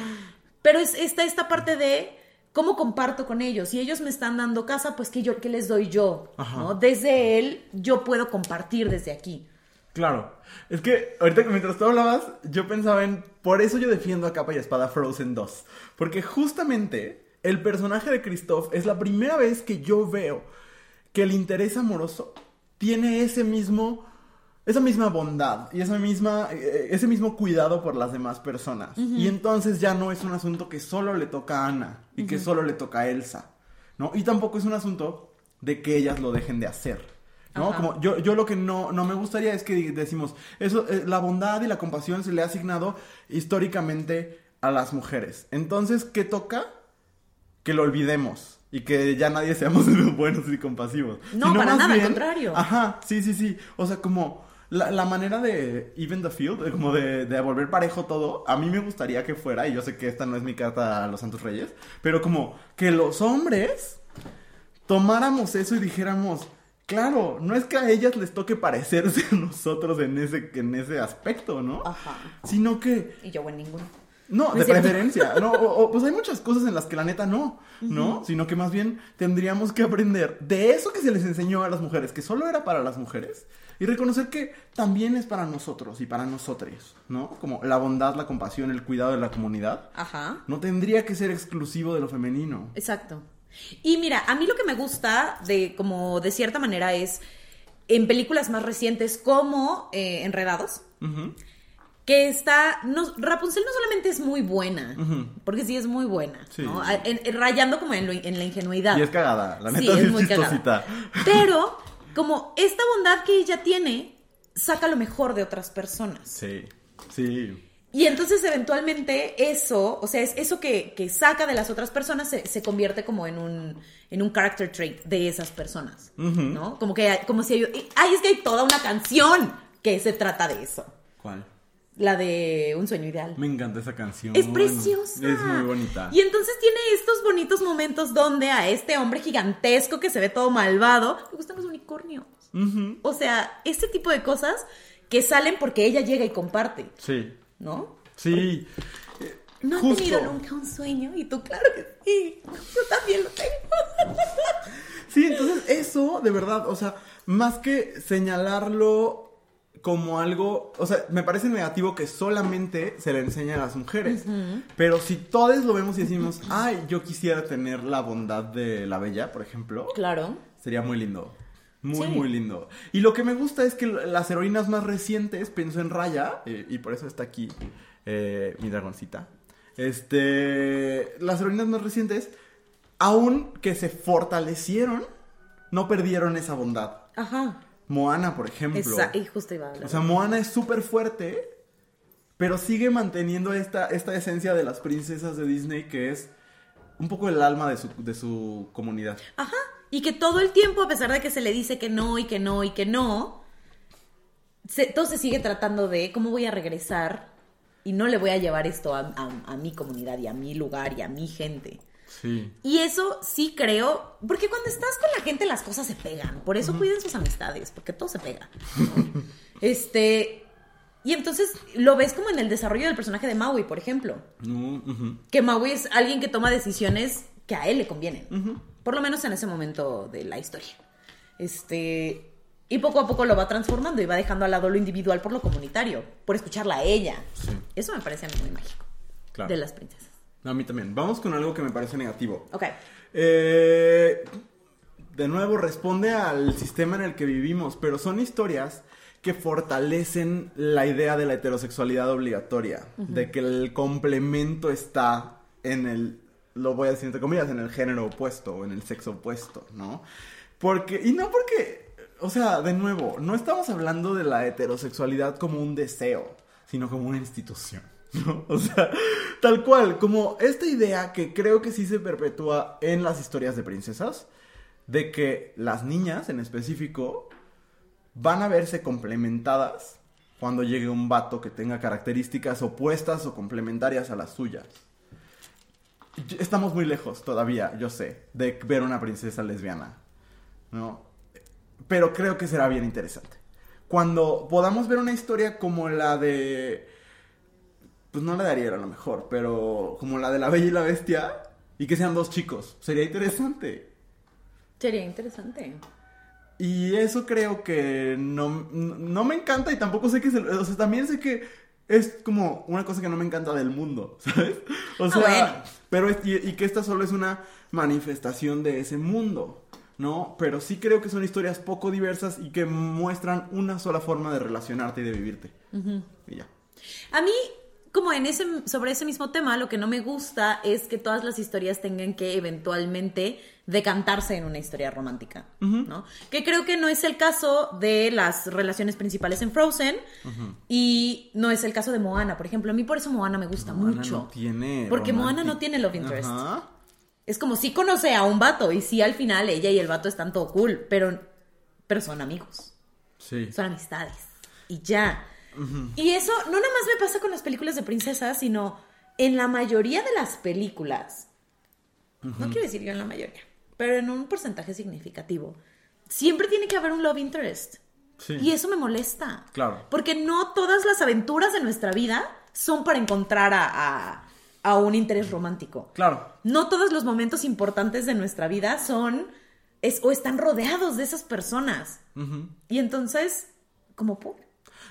pero es esta, esta parte de cómo comparto con ellos. Si ellos me están dando casa, pues que yo, ¿qué les doy yo? ¿no? Desde él, yo puedo compartir desde aquí. Claro. Es que ahorita que mientras tú hablabas, yo pensaba en. Por eso yo defiendo a capa y espada Frozen 2. Porque justamente el personaje de Christoph es la primera vez que yo veo que el interés amoroso tiene ese mismo. Esa misma bondad y esa misma, eh, ese mismo cuidado por las demás personas. Y entonces ya no es un asunto que solo le toca a Ana y que solo le toca a Elsa. ¿no? Y tampoco es un asunto de que ellas lo dejen de hacer. ¿no? Ajá. Como yo, yo lo que no, no me gustaría es que decimos, eso, eh, la bondad y la compasión se le ha asignado históricamente a las mujeres. Entonces, ¿qué toca? Que lo olvidemos y que ya nadie seamos buenos y compasivos. No, Sino para nada, al contrario. Ajá, sí, sí, sí. O sea, como la, la manera de even the field, de como de, de volver parejo todo, a mí me gustaría que fuera, y yo sé que esta no es mi carta a los Santos Reyes, pero como que los hombres tomáramos eso y dijéramos, claro, no es que a ellas les toque parecerse a nosotros en ese, en ese aspecto, ¿no? Ajá. Sino que Y yo en ninguno. No, de preferencia. No, o- o, pues hay muchas cosas en las que la neta no, ¿no? Sino que más bien tendríamos que aprender de eso que se les enseñó a las mujeres, que solo era para las mujeres, y reconocer que también es para nosotros y para nosotros, ¿no? Como la bondad, la compasión, el cuidado de la comunidad. Ajá. No tendría que ser exclusivo de lo femenino. Exacto. Y mira, a mí lo que me gusta de como de cierta manera es en películas más recientes como eh, Enredados, Ujú. Que está no, Rapunzel no solamente es muy buena, porque sí es muy buena, Sí. ¿no? A- en- en- rayando como en, lo- en la ingenuidad. Y es cagada, la neta sí, es es muy cagada. Pero como esta bondad que ella tiene saca lo mejor de otras personas. Sí, sí. Y entonces eventualmente eso, o sea, es eso que, que saca de las otras personas se, se convierte como en un, en un character trait de esas personas. ¿no? Como que, como si hay, ay, es que hay toda una canción que se trata de eso. ¿Cuál? La de Un sueño ideal. Me encanta esa canción. Es preciosa. Es muy bonita. Y entonces tiene estos bonitos momentos donde a este hombre gigantesco que se ve todo malvado le gustan los unicornios. O sea, este tipo de cosas que salen porque ella llega y comparte, Sí. ¿no? Sí. No Justo. tenido nunca un sueño y tú, claro que sí. Yo también lo tengo. Sí, entonces eso, de verdad, o sea, más que señalarlo como algo, o sea, me parece negativo que solamente se le enseña a las mujeres. Pero si todos lo vemos y decimos, ay, yo quisiera tener la bondad de la bella, por ejemplo, Claro. sería muy lindo. Muy, Sí. muy lindo. Y lo que me gusta es que las heroínas más recientes, pienso en Raya, eh, y por eso está aquí eh, mi dragoncita. Este, las heroínas más recientes, aun que se fortalecieron, no perdieron esa bondad. Ajá. Moana, por ejemplo. Esa, y justo iba a hablar. O sea, Moana es súper fuerte, pero sigue manteniendo esta, esta esencia de las princesas de Disney que es un poco el alma de su, de su comunidad. Ajá. Y que todo el tiempo, a pesar de que se le dice que no y que no y que no, se, todo se sigue tratando de cómo voy a regresar y no le voy a llevar esto a, a- a mi comunidad y a mi lugar y a mi gente. Sí. Y eso sí creo, porque cuando estás con la gente las cosas se pegan, por eso cuiden sus amistades, porque todo se pega. ¿no? este, y entonces lo ves como en el desarrollo del personaje de Maui, por ejemplo, que Maui es alguien que toma decisiones que a él le convienen, por lo menos en ese momento de la historia. Este, y poco a poco lo va transformando y va dejando al lado lo individual por lo comunitario, por escucharla a ella. Sí. Eso me parece a mí muy mágico Claro. de las princesas. A mí también. Vamos con algo que me parece negativo. Ok. Eh, de nuevo, responde al sistema en el que vivimos, pero son historias que fortalecen la idea de la heterosexualidad obligatoria, de que el complemento está en el, lo voy a decir entre comillas, en el género opuesto o en el sexo opuesto, ¿no? Porque, y no porque, o sea, de nuevo, no estamos hablando de la heterosexualidad como un deseo, sino como una institución. O sea, tal cual, como esta idea que creo que sí se perpetúa en las historias de princesas, de que las niñas en específico van a verse complementadas cuando llegue un vato que tenga características opuestas o complementarias a las suyas. Estamos muy lejos todavía, yo sé, de ver una princesa lesbiana, ¿no? Pero creo que será bien interesante. Cuando podamos ver una historia como la de pues no la de Ariel a lo mejor, pero como la de la Bella y la Bestia, y que sean dos chicos, sería interesante. Sería interesante. Y eso creo que no, no me encanta y tampoco sé que se, o sea, también sé que es como una cosa que no me encanta del mundo, ¿sabes? O sea, bueno. pero es- y, y que esta solo es una manifestación de ese mundo, ¿no? Pero sí creo que son historias poco diversas y que muestran una sola forma de relacionarte y de vivirte. Y ya. A mí, como en ese, sobre ese mismo tema, lo que no me gusta es que todas las historias tengan que eventualmente decantarse en una historia romántica, ¿no? Que creo que no es el caso de las relaciones principales en Frozen y no es el caso de Moana, por ejemplo. A mí por eso Moana me gusta Moana mucho. no tiene Porque Moana no tiene love interest. Ajá. Es como si conoce a un vato y sí al final ella y el vato están todo cool, pero, pero son amigos Sí. son amistades. Y ya. Y eso no nada más me pasa con las películas de princesas, sino en la mayoría de las películas. No quiero decir yo en la mayoría, pero en un porcentaje significativo. Siempre tiene que haber un love interest. Sí. Y eso me molesta. Claro. Porque no todas las aventuras de nuestra vida son para encontrar a, a- a un interés romántico. Claro. No todos los momentos importantes de nuestra vida son es, o están rodeados de esas personas. Y entonces, como por.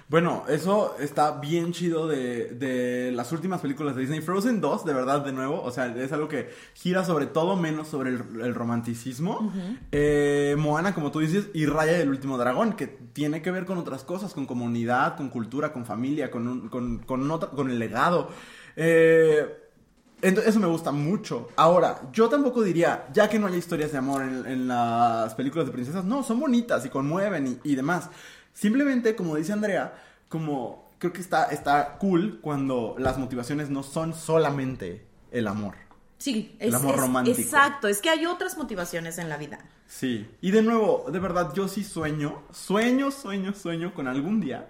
Bueno, eso está bien chido de, de las últimas películas de Disney. Frozen 2, de verdad, de nuevo. O sea, es algo que gira sobre todo menos sobre el, el romanticismo. Eh, Moana, como tú dices, y Raya y el último dragón, que tiene que ver con otras cosas, con comunidad, con cultura, con familia, con, un- con, con, con el legado. Eh, ento- eso me gusta mucho. Ahora, yo tampoco diría, ya que no hay historias de amor en, en las películas de princesas, no, son bonitas y conmueven y, y demás. Simplemente, como dice Andrea, como creo que está, está cool cuando las motivaciones no son solamente el amor. Sí, El amor romántico. Exacto, es que hay otras motivaciones en la vida. Sí. Y de nuevo, de verdad, yo sí sueño, sueño, sueño, sueño con algún día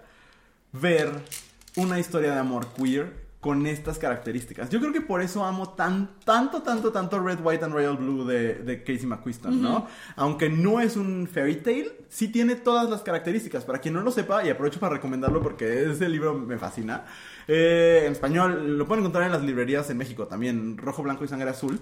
ver una historia de amor queer con estas características. Yo creo que por eso amo tan, tanto, tanto, tanto Red, White and Royal Blue de, de Casey McQuiston, ¿no? Aunque no es un fairy tale, sí tiene todas las características. Para quien no lo sepa, y aprovecho para recomendarlo porque ese libro me fascina. eh, en español lo pueden encontrar en las librerías en México también, Rojo, Blanco y Sangre Azul.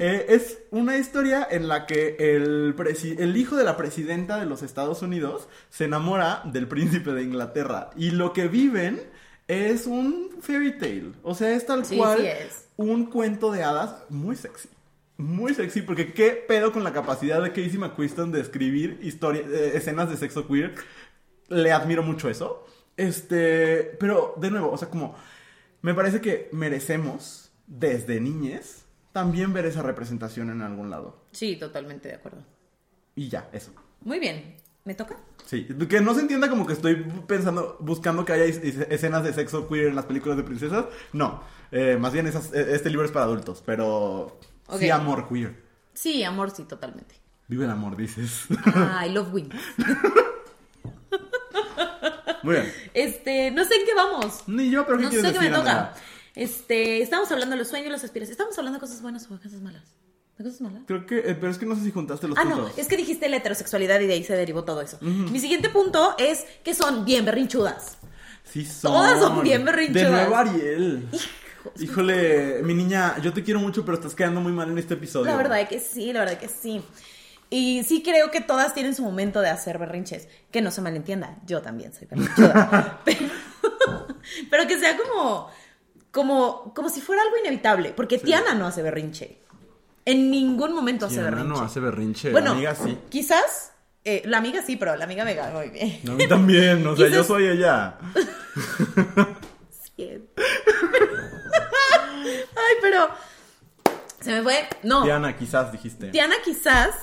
Eh, es una historia en la que el hijo de la presidenta de los Estados Unidos se enamora del príncipe de Inglaterra. Y lo que viven es un fairy tale. O sea, es tal Sí, cual sí es. un cuento de hadas muy sexy. muy sexy porque qué pedo con la capacidad de Casey McQuiston de escribir historia, eh, escenas de sexo queer. Le admiro mucho eso. Este, pero de nuevo, o sea, como me parece que merecemos desde niñez también ver esa representación en algún lado. Sí, totalmente de acuerdo. Y ya, eso. Muy bien. ¿Me toca? Sí, que no se entienda como que estoy pensando, buscando que haya es- escenas de sexo queer en las películas de princesas. No, eh, más bien esas- eh, este libro es para adultos, pero sí Ok. amor queer. Sí, amor, sí, totalmente. Vive el amor, dices. Ah, I love wings. Muy bien. Este, no sé en qué vamos. Ni yo, pero ¿qué No sé qué me toca. Andrea? Este, estamos hablando de los sueños y las aspiraciones. Estamos hablando de cosas buenas o de cosas malas. ¿De cosas malas? Creo que, eh, pero es que no sé si juntaste los Ah, no, puntos. es que dijiste la heterosexualidad y de ahí se derivó todo eso. Mi siguiente punto es que son bien berrinchudas. Sí son. Todas son bien berrinchudas. De nuevo Ariel. Híjole, mi niña, yo te quiero mucho, pero estás quedando muy mal en este episodio. La verdad es que sí, la verdad es que sí. Y sí creo que todas tienen su momento de hacer berrinches. Que no se malentienda, yo también soy berrinchuda. pero, pero que sea como, como, como si fuera algo inevitable. Porque Tiana no hace berrinche. En ningún momento hace berrinche. no hace berrinche, Bueno, la amiga sí. quizás, eh, la amiga sí, pero la amiga me cae muy bien. A mí también, o sea, yo soy ella. Ay, pero se me fue. No. Diana, quizás dijiste. Diana quizás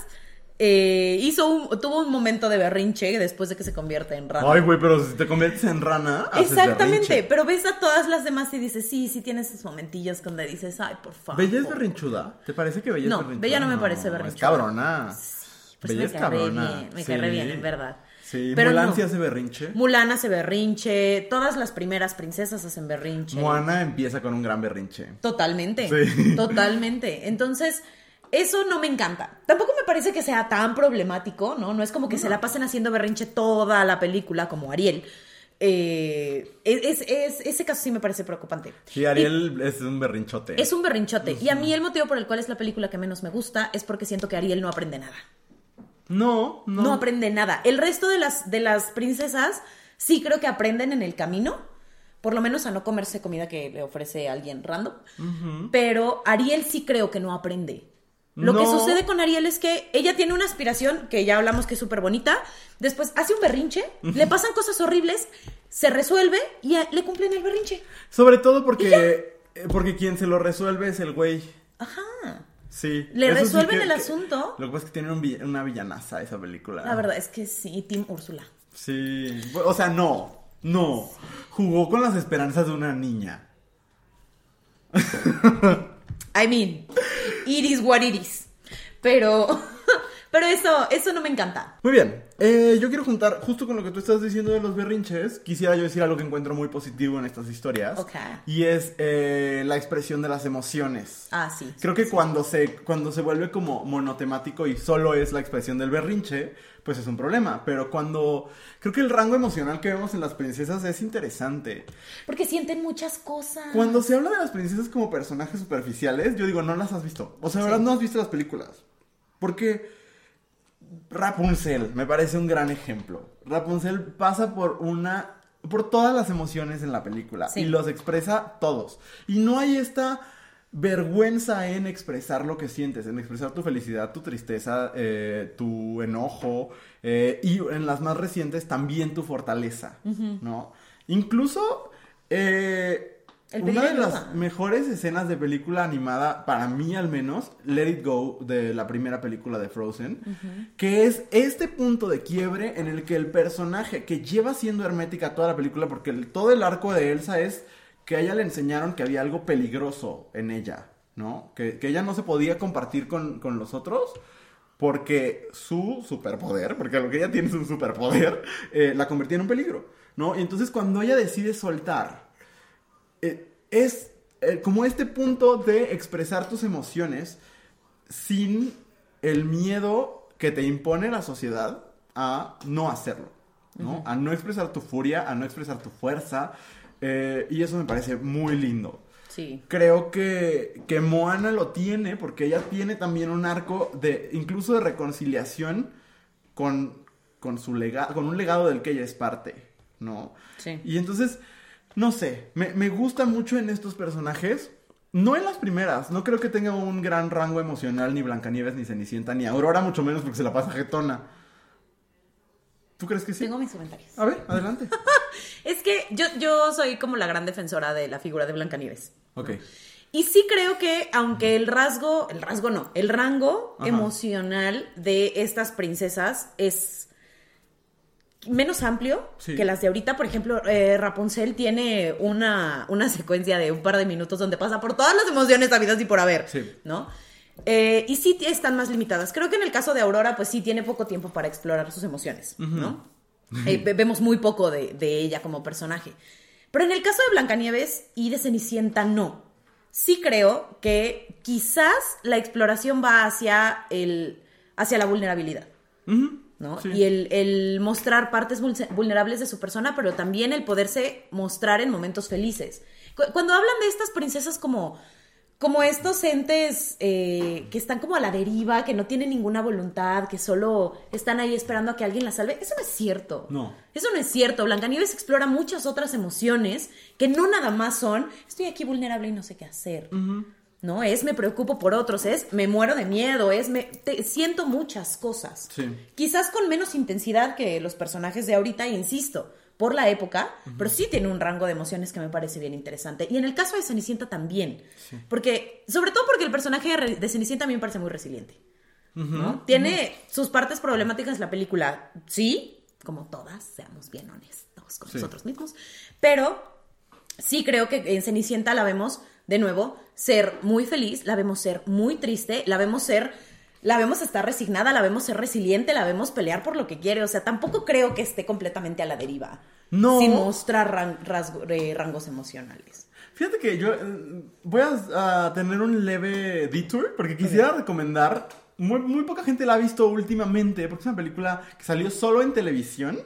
eh, hizo un, tuvo un momento de berrinche después de que se convierte en rana. Ay, güey, pero si te conviertes en rana, Exactamente, pero ves a todas las demás y dices, sí, sí tienes esos momentillos donde dices, ay, por favor. ¿Bella es berrinchuda? ¿Te parece que Bella No, es berrinchuda? Bella no me parece berrinchuda. Es cabrona. Pues Bella me es cabrona. bien, me cae re bien, en verdad. Sí, Pero Mulan no. sí hace berrinche. Mulan hace berrinche, todas las primeras princesas hacen berrinche. Moana empieza con un gran berrinche. Totalmente, Sí. totalmente. Entonces, eso no me encanta. Tampoco me parece que sea tan problemático, ¿no? No es como que se la pasen haciendo berrinche toda la película como Ariel. Eh, es, es- ese caso sí me parece preocupante. Sí, Ariel es un berrinchote. Y es un berrinchote. Y a mí el motivo por el cual es la película que menos me gusta es porque siento que Ariel no aprende nada. No, no. No, aprende nada. El resto de las, de las princesas sí creo que aprenden en el camino. Por lo menos a no comerse comida que le ofrece alguien random. Pero Ariel sí creo que no aprende. Lo que sucede con Ariel es que ella tiene una aspiración que ya hablamos que es súper bonita. Después hace un berrinche, le pasan cosas horribles, se resuelve y a- le cumplen el berrinche. Sobre todo porque, eh, porque quien se lo resuelve es el güey. Ajá. Sí. Le sí resuelven que- el que- asunto. Lo que pasa es que tiene un una villanaza esa película. La verdad es que sí, Team Úrsula. Sí. O sea, no. No. Jugó con las esperanzas de una niña. I mean, it is what it is. Pero, pero eso, eso no me encanta. Muy bien. Eh, yo quiero juntar, justo con lo que tú estás diciendo de los berrinches, quisiera yo decir algo que encuentro muy positivo en estas historias. Ok. Y es eh, la expresión de las emociones. Ah, sí. Creo que cuando se, cuando se vuelve como monotemático y solo es la expresión del berrinche, pues es un problema. Pero cuando. Creo que el rango emocional que vemos en las princesas es interesante. Porque sienten muchas cosas. Cuando se habla de las princesas como personajes superficiales, yo digo, no las has visto. O sea, de Sí. verdad no has visto las películas. Porque Rapunzel me parece un gran ejemplo. Rapunzel pasa por una. por todas las emociones en la película. Sí. Y los expresa todos. Y no hay esta vergüenza en expresar lo que sientes, en expresar tu felicidad, tu tristeza, eh, tu enojo eh, y en las más recientes también tu fortaleza, ¿no? Incluso eh, una de las mejores escenas de película animada, para mí al menos, Let It Go de la primera película de Frozen, que es este punto de quiebre en el que el personaje que lleva siendo hermética toda la película, porque el- todo el arco de Elsa es que a ella le enseñaron que había algo peligroso en ella, ¿no? Que, que ella no se podía compartir con, con los otros. Porque su superpoder, porque lo que ella tiene es un superpoder, eh, la convertía en un peligro, ¿no? Y entonces cuando ella decide soltar, eh, es eh, como este punto de expresar tus emociones sin el miedo que te impone la sociedad a no hacerlo, ¿no? A no expresar tu furia, a no expresar tu fuerza, eh, y eso me parece muy lindo. Sí. Creo que, que Moana lo tiene porque ella tiene también un arco de incluso de reconciliación con, con su legado, con un legado del que ella es parte, ¿no? Sí. Y entonces, no sé, me, me gusta mucho en estos personajes No en las primeras, no creo que tenga un gran rango emocional ni Blancanieves, ni Cenicienta, ni Aurora, mucho menos porque se la pasa jetona. ¿Tú crees que sí? Tengo mis comentarios. A ver, adelante. Es que yo, yo soy como la gran defensora de la figura de Blancanieves. ok. Y sí creo que, aunque el rasgo, el rasgo no, el rango Ajá. emocional de estas princesas es menos amplio Sí. que las de ahorita. Por ejemplo, eh, Rapunzel tiene una, una secuencia de un par de minutos donde pasa por todas las emociones habidas y por haber, Sí. ¿no? Eh, y sí están más limitadas. Creo que en el caso de Aurora, pues sí tiene poco tiempo para explorar sus emociones, ¿no? Eh, ve- vemos muy poco de, de ella como personaje. Pero en el caso de Blancanieves y de Cenicienta, no. Sí creo que quizás la exploración va hacia, el, hacia la vulnerabilidad. Ujú, ¿no? sí. Y el, el mostrar partes vulnerables de su persona, pero también el poderse mostrar en momentos felices. Cu- Cuando hablan de estas princesas como, como estos entes eh, que están como a la deriva, que no tienen ninguna voluntad, que solo están ahí esperando a que alguien las salve, eso no es cierto. No. Eso no es cierto. Blancanieves explora muchas otras emociones que no nada más son, estoy aquí vulnerable y no sé qué hacer. No, es me preocupo por otros, es me muero de miedo, es me te- siento muchas cosas. Sí. Quizás con menos intensidad que los personajes de ahorita, insisto, por la época, pero sí tiene un rango de emociones que me parece bien interesante. Y en el caso de Cenicienta también. Porque, sobre todo porque el personaje de Cenicienta a mí me parece muy resiliente. ¿no? Tiene sus partes problemáticas la película, sí, como todas, seamos bien honestos con Sí. nosotros mismos, pero sí creo que en Cenicienta la vemos, de nuevo, ser muy feliz, la vemos ser muy triste, la vemos ser, la vemos estar resignada, la vemos ser resiliente, la vemos pelear por lo que quiere, o sea, tampoco creo que esté completamente a la deriva, No. sin mostrar ran- rasgo- eh, rangos emocionales. Fíjate que yo eh, voy a, a tener un leve detour porque quisiera recomendar. Muy, muy poca gente la ha visto últimamente porque es una película que salió solo en televisión.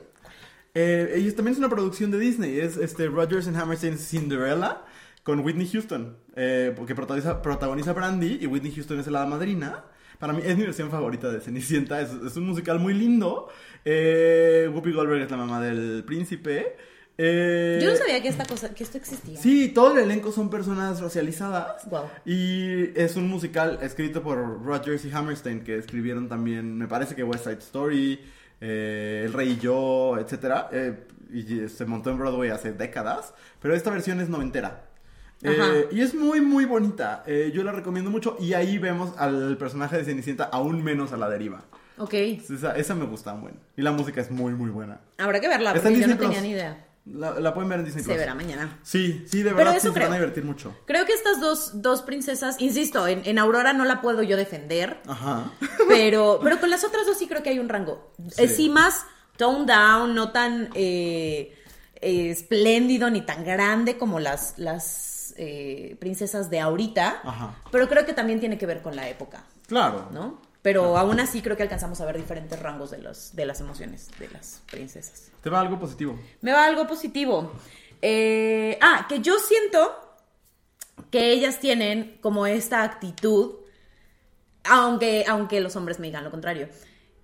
Eh, y también es una producción de Disney. Es este Rogers and Hammerstein's Cinderella con Whitney Houston. eh, porque protagoniza, protagoniza Brandy y Whitney Houston es la madrina. Para mí es mi versión favorita de Cenicienta. Es, es un musical muy lindo. Eh, Whoopi Goldberg es la mamá del príncipe. Eh, Yo no sabía que esta cosa, que esto existía. Sí, todo el elenco son personas racializadas. Guau. Y es un musical escrito por Rogers y Hammerstein, que escribieron también, me parece que West Side Story, eh, El Rey y Yo, etc. y se montó en Broadway hace décadas. Pero esta versión es noventera. Eh, y es muy, muy bonita. Eh, yo la recomiendo mucho. Y ahí vemos al personaje de Cenicienta aún menos a la deriva. Ok, Esa, esa me gusta muy bueno. Y la música es muy, muy buena. habrá que verla, porque yo no Disney tenía Plus. ni idea. La, la pueden ver en Disney Se Plus. verá mañana. Sí, sí, de verdad se van a divertir mucho. Creo que estas dos, dos princesas, insisto, en, en Aurora no la puedo yo defender, Ajá. pero, pero con las otras dos sí creo que hay un rango. Sí. Eh, Sí, más tone down, no tan eh, eh, espléndido ni tan grande como las, las eh, princesas de ahorita, Ajá. pero creo que también tiene que ver con la época, Claro. ¿no? Pero aún así creo que alcanzamos a ver diferentes rangos de, los, de las emociones de las princesas. Te va algo positivo. Me va algo positivo. Eh, ah, que yo siento que ellas tienen como esta actitud, aunque, aunque los hombres me digan lo contrario.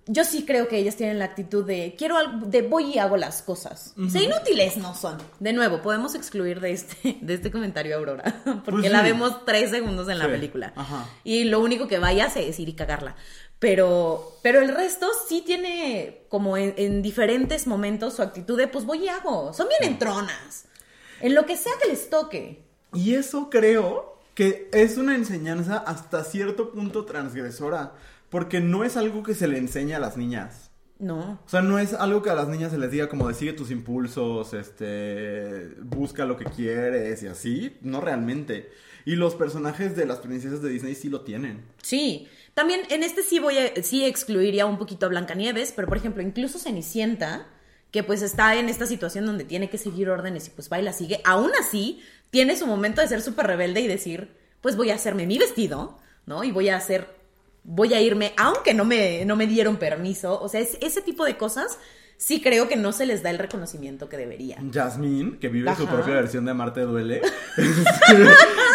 Yo sí creo que ellas tienen la actitud de quiero algo, de voy y hago las cosas. O sea, inútiles no son. De nuevo, podemos excluir de este, de este comentario a Aurora, porque Pues la vemos tres segundos en la película. ajá. Y lo único que vaya hace es ir y cagarla. Pero, pero el resto sí tiene como en, en diferentes momentos su actitud de pues voy y hago. Son bien entronas. En lo que sea que les toque. Y eso creo que es una enseñanza hasta cierto punto transgresora. Porque no es algo que se le enseña a las niñas. No. O sea, no es algo que a las niñas se les diga como de sigue tus impulsos, este, busca lo que quieres y así. No realmente. Y los personajes de las princesas de Disney sí lo tienen. Sí. También en este sí voy a, sí excluiría un poquito a Blancanieves, pero por ejemplo, incluso Cenicienta, que pues está en esta situación donde tiene que seguir órdenes y pues va y la sigue, aún así tiene su momento de ser súper rebelde y decir, pues voy a hacerme mi vestido, ¿no? Y voy a hacer, voy a irme, aunque no me, no me dieron permiso, o sea, es- ese tipo de cosas sí creo que no se les da el reconocimiento que debería. Jasmine, que vive su propia versión de Amarte Duele.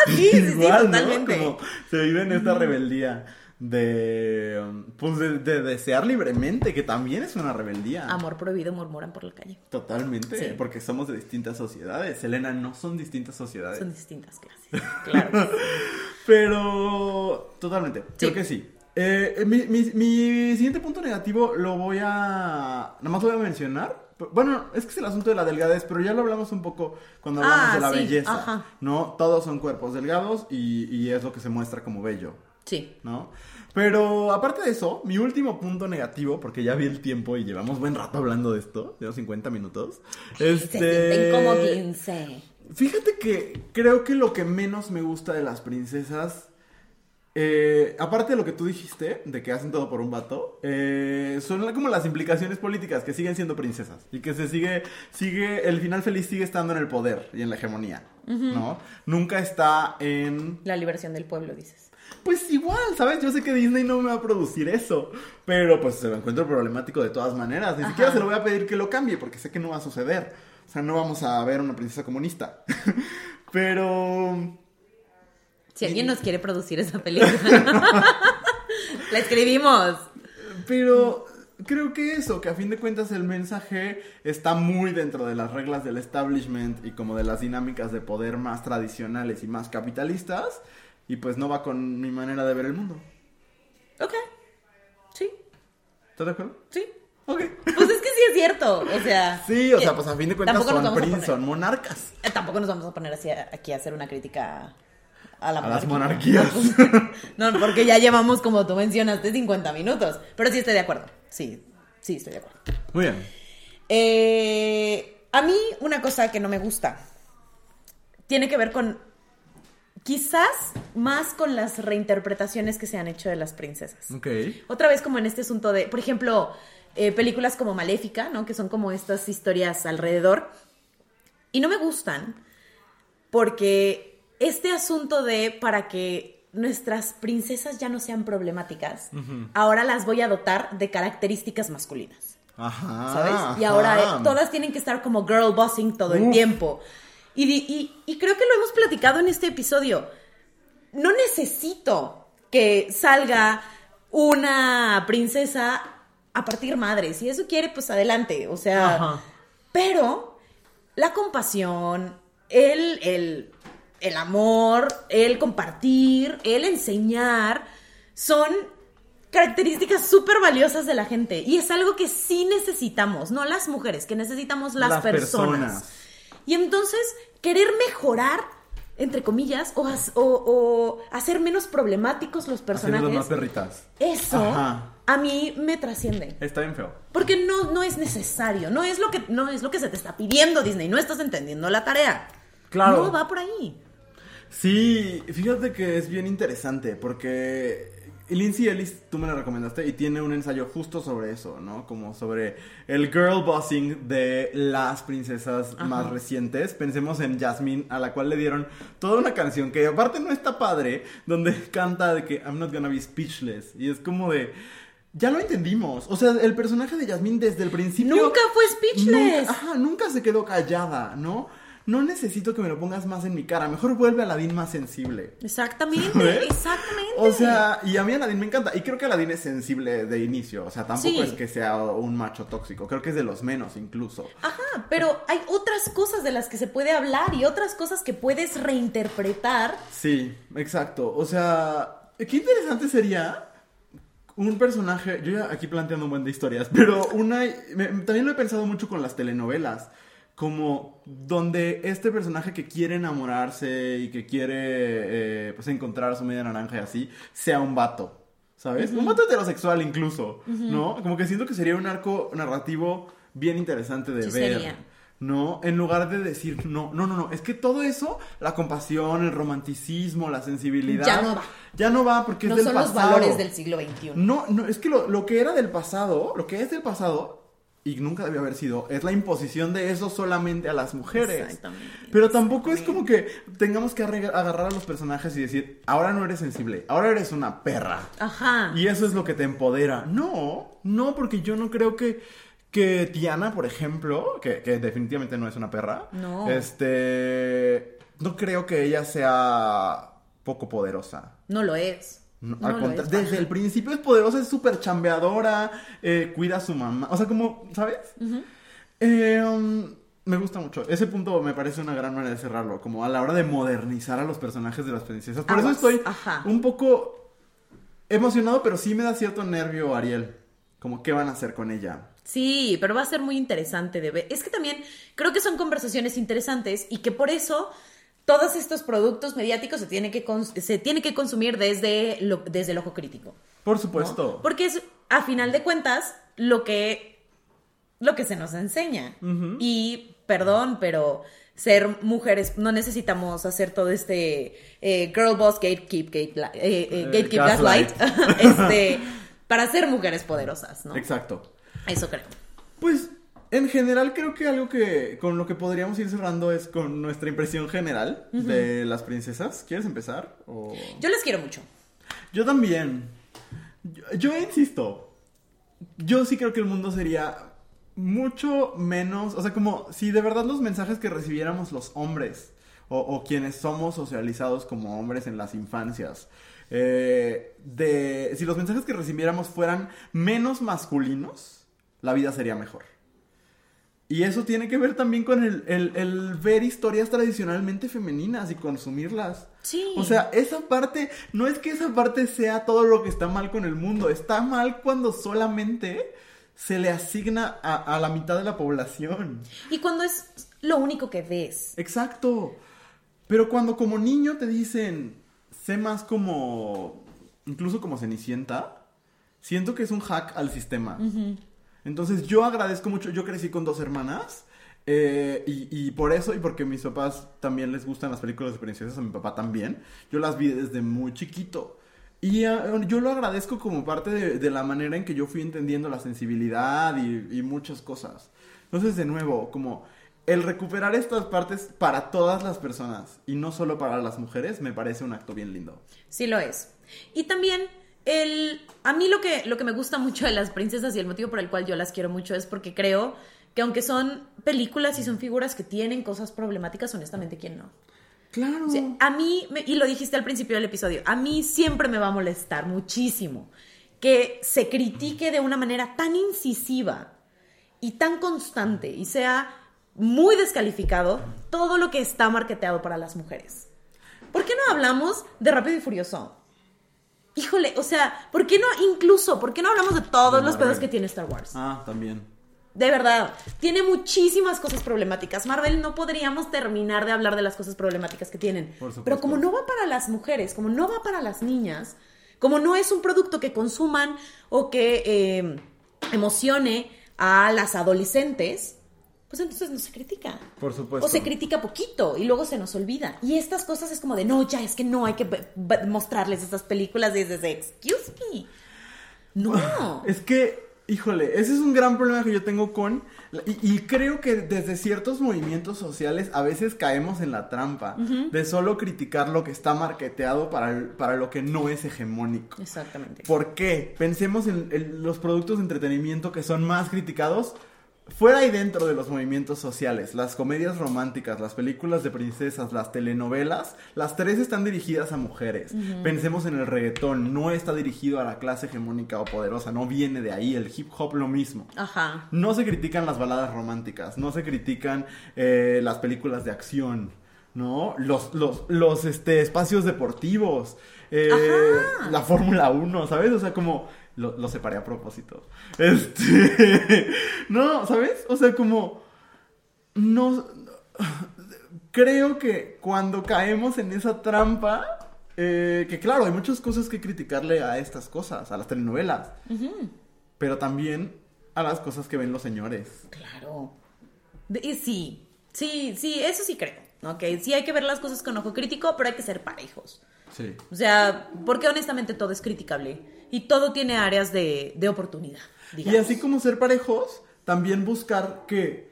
Sí, sí, sí, Igual, ¿no? Como se vive en esta rebeldía. de, um, pues de, de desear libremente, que también es una rebeldía. Amor prohibido murmuran por la calle. Totalmente, Sí. porque somos de distintas sociedades. Elena, no son distintas sociedades. Son distintas clases. Claro. Pero, totalmente, creo que sí. Eh, mi, mi- mi siguiente punto negativo lo voy a... Nada más lo voy a mencionar. Bueno, es que es el asunto de la delgadez, pero ya lo hablamos un poco cuando hablamos Ah, de la sí, belleza. ajá. ¿No? Todos son cuerpos delgados y, y es lo que se muestra como bello. Sí. ¿no? Pero aparte de eso, mi último punto negativo, porque ya vi el tiempo y llevamos buen rato hablando de esto, llevamos 50 minutos. Este... Se como 15. Fíjate que creo que lo que menos me gusta de las princesas, eh, aparte de lo que tú dijiste, de que hacen todo por un vato, eh, son como las implicaciones políticas, que siguen siendo princesas y que se sigue, sigue, el final feliz sigue estando en el poder y en la hegemonía, ¿no? Nunca está en La liberación del pueblo, dices. pues igual, ¿sabes? Yo sé que Disney no me va a producir eso, pero pues se lo encuentro problemático de todas maneras. Ni siquiera se lo voy a pedir que lo cambie porque sé que no va a suceder. O sea, no vamos a ver una princesa comunista. pero Si alguien nos quiere producir esa película, la escribimos. pero creo que eso, que a fin de cuentas el mensaje está muy dentro de las reglas del establishment y como de las dinámicas de poder más tradicionales y más capitalistas y pues no va con mi manera de ver el mundo. Ok. Sí, ¿Estás de acuerdo? sí. Ok. Pues es que sí es cierto. O sea. Sí, o sea, pues a fin de cuentas son poner- son monarcas. eh, Tampoco nos vamos a poner así aquí a hacer una crítica a la A las monarquía. monarquías. No, porque ya llevamos, como tú mencionaste, 50 minutos. Pero sí estoy de acuerdo. Sí, sí estoy de acuerdo. Muy bien. Eh, a mí, una cosa que no me gusta tiene que ver con. Quizás más con las reinterpretaciones que se han hecho de las princesas. Ok. Otra vez como en este asunto de, por ejemplo, eh, películas como Maléfica, ¿no? Que son como estas historias alrededor. Y no me gustan porque este asunto de para que nuestras princesas ya no sean problemáticas, ahora las voy a dotar de características masculinas. Ajá. ¿sabes? Y ahora eh, todas tienen que estar como girl bossing todo el tiempo. Y, y- y creo que lo hemos platicado en este episodio. No necesito que salga una princesa a partir madre. Si eso quiere, pues adelante. O sea, Ajá. pero la compasión, el, el, el amor, el compartir, el enseñar, son características súper valiosas de la gente. Y es algo que sí necesitamos, no las mujeres, que necesitamos las, Las personas. personas. Y entonces, querer mejorar, entre comillas, o, has- o- o hacer menos problemáticos los Haciéndolas más personajes, perritas. eso Ajá. a mí me trasciende. Está bien feo. Porque no, no es necesario, no es, lo que, no es lo que se te está pidiendo Disney, no estás entendiendo la tarea. Claro. No va por ahí. Sí, fíjate que es bien interesante porque Lindsay Ellis, tú me la recomendaste y tiene un ensayo justo sobre eso, ¿no? Como sobre el girl bossing de las princesas más recientes. Pensemos en Jasmine, a la cual le dieron toda una canción que aparte no está padre, donde canta de que I'm not gonna be speechless. Y es como de... Ya lo entendimos. O sea, el personaje de Jasmine desde el principio... Nunca fue speechless. Nunca, ajá, nunca se quedó callada, ¿no? No necesito que me lo pongas más en mi cara. Mejor vuelve a Aladdin más sensible. Exactamente, exactamente. O sea, y a mí Aladdin me encanta. Y creo que Aladdin es sensible de inicio. O sea, tampoco Sí. es que sea un macho tóxico. Creo que es de los menos incluso. Ajá, pero hay otras cosas de las que se puede hablar y otras cosas que puedes reinterpretar. Sí, exacto. O sea, qué interesante sería un personaje. Yo ya aquí planteando un buen de historias, pero una. me- también lo he pensado mucho con las telenovelas. Como donde este personaje que quiere enamorarse y que quiere eh, pues encontrar a su media naranja y así, sea un vato. ¿Sabes? Un vato heterosexual incluso, ¿no? Como que siento que sería un arco narrativo bien interesante de Sí ver. sería. ¿no? En lugar de decir, no, no, no, no, es que todo eso, la compasión, el romanticismo, la sensibilidad, Ya no va. Ya no va porque No es del son los valores del siglo XXI. No, no, es que lo, lo que era del pasado, lo que es del pasado, y nunca debió haber sido, es la imposición de eso solamente a las mujeres. Exactamente. Pero tampoco es como que tengamos que agarrar a los personajes y decir, ahora no eres sensible, ahora eres una perra. Ajá. Y eso es lo que te empodera. No, no, porque yo no creo que, que Tiana, por ejemplo, que, que definitivamente no es una perra, No. este, no creo que ella sea poco poderosa. No lo es. No, No al lo contra- es, desde el principio es poderosa, es súper chambeadora, eh, cuida a su mamá. O sea, como, ¿sabes? Eh, um, me gusta mucho. Ese punto me parece una gran manera de cerrarlo. Como a la hora de modernizar a los personajes de las princesas. Por Aguas, eso estoy ajá. un poco emocionado, pero sí me da cierto nervio Ariel. Como, ¿qué van a hacer con ella? Sí, pero va a ser muy interesante de ver. Es que también creo que son conversaciones interesantes y que por eso todos estos productos mediáticos se tienen que, cons- se tiene que consumir desde, lo- desde el ojo crítico. Por ¿no? supuesto. Porque es, a final de cuentas, lo que, lo que se nos enseña. Y, perdón, pero ser mujeres, no necesitamos hacer todo este eh, girl boss gatekeep, gate, eh, eh, Eh, gatekeep gaslight. gaslight, este, para ser mujeres poderosas, ¿no? Exacto. Eso creo. Pues, en general creo que algo que con lo que podríamos ir cerrando es con nuestra impresión general de las princesas. ¿Quieres empezar? O... Yo les quiero mucho. Yo también. Yo, yo insisto. Yo sí creo que el mundo sería mucho menos. O sea, como si de verdad los mensajes que recibiéramos los hombres. O, o quienes somos socializados como hombres en las infancias. eh, de. Si los mensajes que recibiéramos fueran menos masculinos, la vida sería mejor. Y eso tiene que ver también con el, el- el ver historias tradicionalmente femeninas y consumirlas. Sí. O sea, esa parte, no es que esa parte sea todo lo que está mal con el mundo, está mal cuando solamente se le asigna a, a la mitad de la población. Y cuando es lo único que ves. Exacto. Pero cuando como niño te dicen, sé más como, incluso como Cenicienta, siento que es un hack al sistema. Entonces yo agradezco mucho, yo crecí con dos hermanas. eh, y, y por eso, y porque mis papás también les gustan las películas de princesas, a mi papá también, yo las vi desde muy chiquito. Y ah, yo lo agradezco como parte de, de la manera en que yo fui entendiendo la sensibilidad y, y muchas cosas. Entonces, de nuevo, como el recuperar estas partes para todas las personas y no solo para las mujeres, me parece un acto bien lindo. Sí lo es. Y también el a mí lo que lo que me gusta mucho de las princesas y el motivo por el cual yo las quiero mucho es porque creo que aunque son películas y son figuras que tienen cosas problemáticas, honestamente quién no. Claro. O sea, a mí, me- y lo dijiste al principio del episodio, a mí siempre me va a molestar muchísimo que se critique de una manera tan incisiva y tan constante y sea muy descalificado todo lo que está marketeado para las mujeres. ¿Por qué no hablamos de Rápido y Furioso? Híjole, o sea, ¿por qué no incluso, por qué no hablamos de todos los pedos que tiene Star Wars? Ah, también. De verdad, tiene muchísimas cosas problemáticas. Marvel no podríamos terminar de hablar de las cosas problemáticas que tienen. Por supuesto. Pero como no va para las mujeres, como no va para las niñas, como no es un producto que consuman o que eh, emocione a las adolescentes, pues entonces no se critica. Por supuesto. O se critica poquito y luego se nos olvida. Y estas cosas es como de, no, ya, es que no hay que mostrarles estas películas desde, desde, excuse me. No. Es que, híjole, ese es un gran problema que yo tengo con... Y, y creo que desde ciertos movimientos sociales a veces caemos en la trampa de solo criticar lo que está marketeado para, para lo que no es hegemónico. Exactamente. ¿Por qué? Pensemos en, en los productos de entretenimiento que son más criticados fuera y dentro de los movimientos sociales. Las comedias románticas, las películas de princesas, las telenovelas, las tres están dirigidas a mujeres. Pensemos en el reggaetón, no está dirigido a la clase hegemónica o poderosa, no viene de ahí. El hip hop lo mismo. Ajá. No se critican las baladas románticas, no se critican eh, las películas de acción, ¿no? Los, los, los este, espacios deportivos, eh, la Fórmula 1, ¿sabes? O sea, como lo, lo separé a propósito. Este, no, ¿sabes? O sea, como no creo que cuando caemos en esa trampa eh, que claro, hay muchas cosas que criticarle a estas cosas, a las telenovelas pero también a las cosas que ven los señores. Claro. Y sí, sí, sí, eso sí creo. Ok, sí hay que ver las cosas con ojo crítico, pero hay que ser parejos. Sí. O sea, porque honestamente todo es criticable y todo tiene áreas de, de oportunidad. Y así como ser parejos, también buscar que,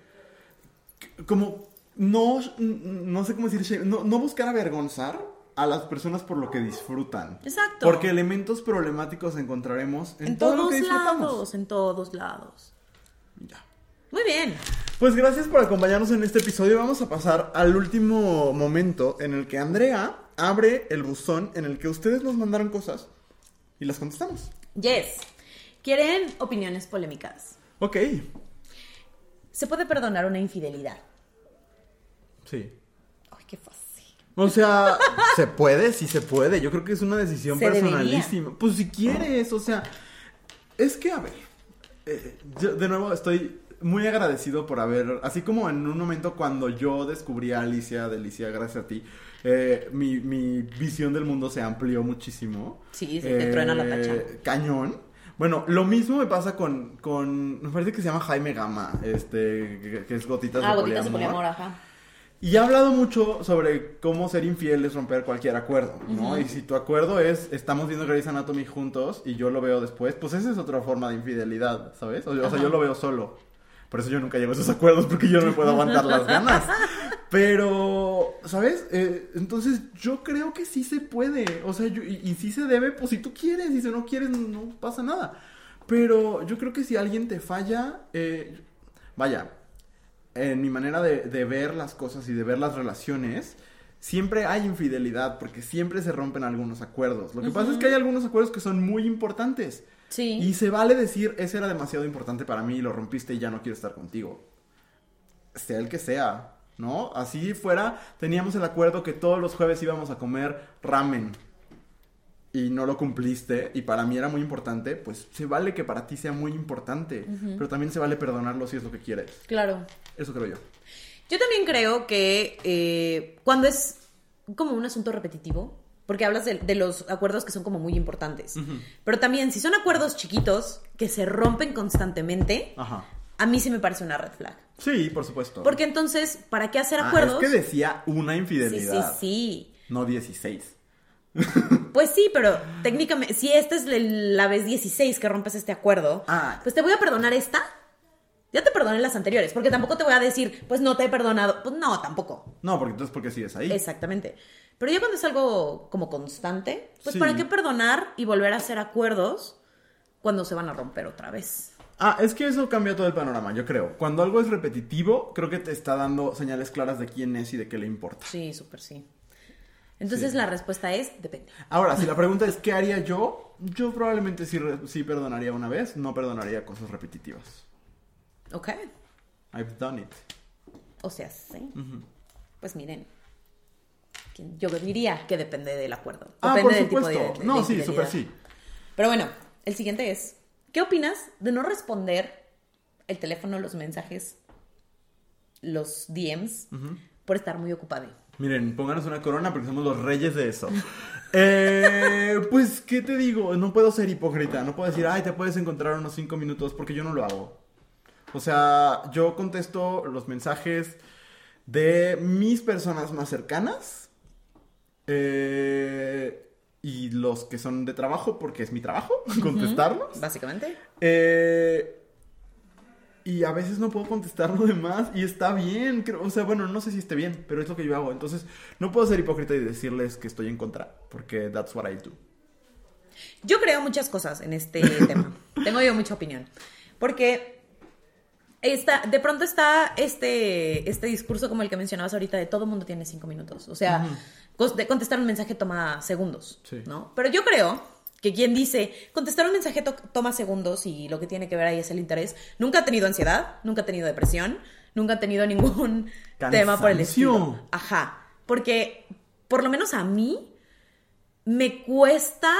que- como, no, no sé cómo decir, no, no buscar avergonzar a las personas por lo que disfrutan. Exacto. Porque elementos problemáticos encontraremos en, En todo todos lo que disfrutamos. lados, en todos lados. Ya. Muy bien. Pues gracias por acompañarnos en este episodio. Vamos a pasar al último momento en el que Andrea abre el buzón en el que ustedes nos mandaron cosas y las contestamos. Yes. ¿Quieren opiniones polémicas? Ok. ¿Se puede perdonar una infidelidad? Sí. Ay, qué fácil. O sea, se puede, sí se puede. Yo creo que es una decisión Se personalísima. Pues si quieres, o sea, es que, a ver, eh, yo de nuevo estoy muy agradecido por haber, así como en un momento cuando yo descubrí a Alicia, de Alicia, gracias a ti, eh, mi, mi visión del mundo se amplió muchísimo. Sí, se te truena la tacha. Cañón. Bueno, lo mismo me pasa con, con, me parece que se llama Jaime Gama, este, que, que es Gotitas Ah, de gotitas de Poliamor. ajá. Y ha hablado mucho sobre cómo ser infiel es romper cualquier acuerdo, ¿no? Y si tu acuerdo es, estamos viendo Grey's Anatomy juntos y yo lo veo después, pues esa es otra forma de infidelidad, ¿sabes? O, o sea, yo lo veo solo. Por eso yo nunca llego a esos acuerdos porque yo no me puedo aguantar las ganas. Pero, ¿sabes? Eh, entonces yo creo que sí se puede. O sea, yo- y, y sí se debe, pues si tú quieres, y si no quieres, no pasa nada. Pero yo creo que si alguien te falla, eh, vaya, en mi manera de, de ver las cosas y de ver las relaciones, siempre hay infidelidad porque siempre se rompen algunos acuerdos. Lo que pasa es que hay algunos acuerdos que son muy importantes. Sí. Y se vale decir, ese era demasiado importante para mí y lo rompiste y ya no quiero estar contigo. Sea el que sea, ¿no? Así fuera, teníamos el acuerdo que todos los jueves íbamos a comer ramen y no lo cumpliste y para mí era muy importante, pues se vale que para ti sea muy importante, pero también se vale perdonarlo si es lo que quieres. Claro. Eso creo yo. Yo también creo que eh, cuando es como un asunto repetitivo, porque hablas de, de los acuerdos que son como muy importantes, pero también si son acuerdos chiquitos que se rompen constantemente, Ajá. A mí sí me parece una red flag. Sí, por supuesto. Porque entonces, ¿para qué hacer Ah, acuerdos? es que decía una sí, sí, infidelidad, sí. no 16. Pues sí, pero técnicamente, si esta es la vez 16 que rompes este acuerdo, Ah. pues te voy a perdonar esta. Ya te perdoné las anteriores, porque tampoco te voy a decir, pues no te he perdonado. Pues no, tampoco. No, porque entonces, ¿por qué sigues ahí? Exactamente. Pero ya cuando es algo como constante, pues Sí. ¿para qué perdonar y volver a hacer acuerdos cuando se van a romper otra vez? Ah, es que eso cambia todo el panorama, yo creo. Cuando algo es repetitivo, creo que te está dando señales claras de quién es y de qué le importa. Sí, súper sí. Entonces Sí. la respuesta es, depende. Ahora, si la pregunta es ¿qué haría yo? Yo probablemente sí, sí perdonaría una vez, no perdonaría cosas repetitivas. ¿Ok? I've done it. O sea, sí. Pues miren, yo diría que depende del acuerdo. Ah, Depende por del tipo supuesto. de- de no, sí, súper sí. Pero bueno, el siguiente es, ¿qué opinas de no responder el teléfono, los mensajes, los DMs por estar muy ocupado? Miren, pónganos una corona porque somos los reyes de eso. Eh, pues, ¿qué te digo? No puedo ser hipócrita. No puedo decir, ay, te puedes encontrar unos cinco minutos porque yo no lo hago. O sea, yo contesto los mensajes de mis personas más cercanas eh, y los que son de trabajo porque es mi trabajo contestarlos. Básicamente. Eh, y a veces no puedo contestar lo demás y está bien. creo- o sea, bueno, no sé si esté bien, pero es lo que yo hago. Entonces, no puedo ser hipócrita y decirles que estoy en contra, porque that's what I do. Yo creo muchas cosas en este tema. Tengo yo mucha opinión. Porque está, de pronto está este, este discurso como el que mencionabas ahorita de todo mundo tiene cinco minutos. O sea, contestar un mensaje toma segundos. Sí. ¿no? Pero yo creo que quien dice contestar un mensaje to- toma segundos y lo que tiene que ver ahí es el interés, nunca ha tenido ansiedad, nunca ha tenido depresión, nunca ha tenido ningún tema por el estilo. Ajá. Porque, por lo menos a mí, me cuesta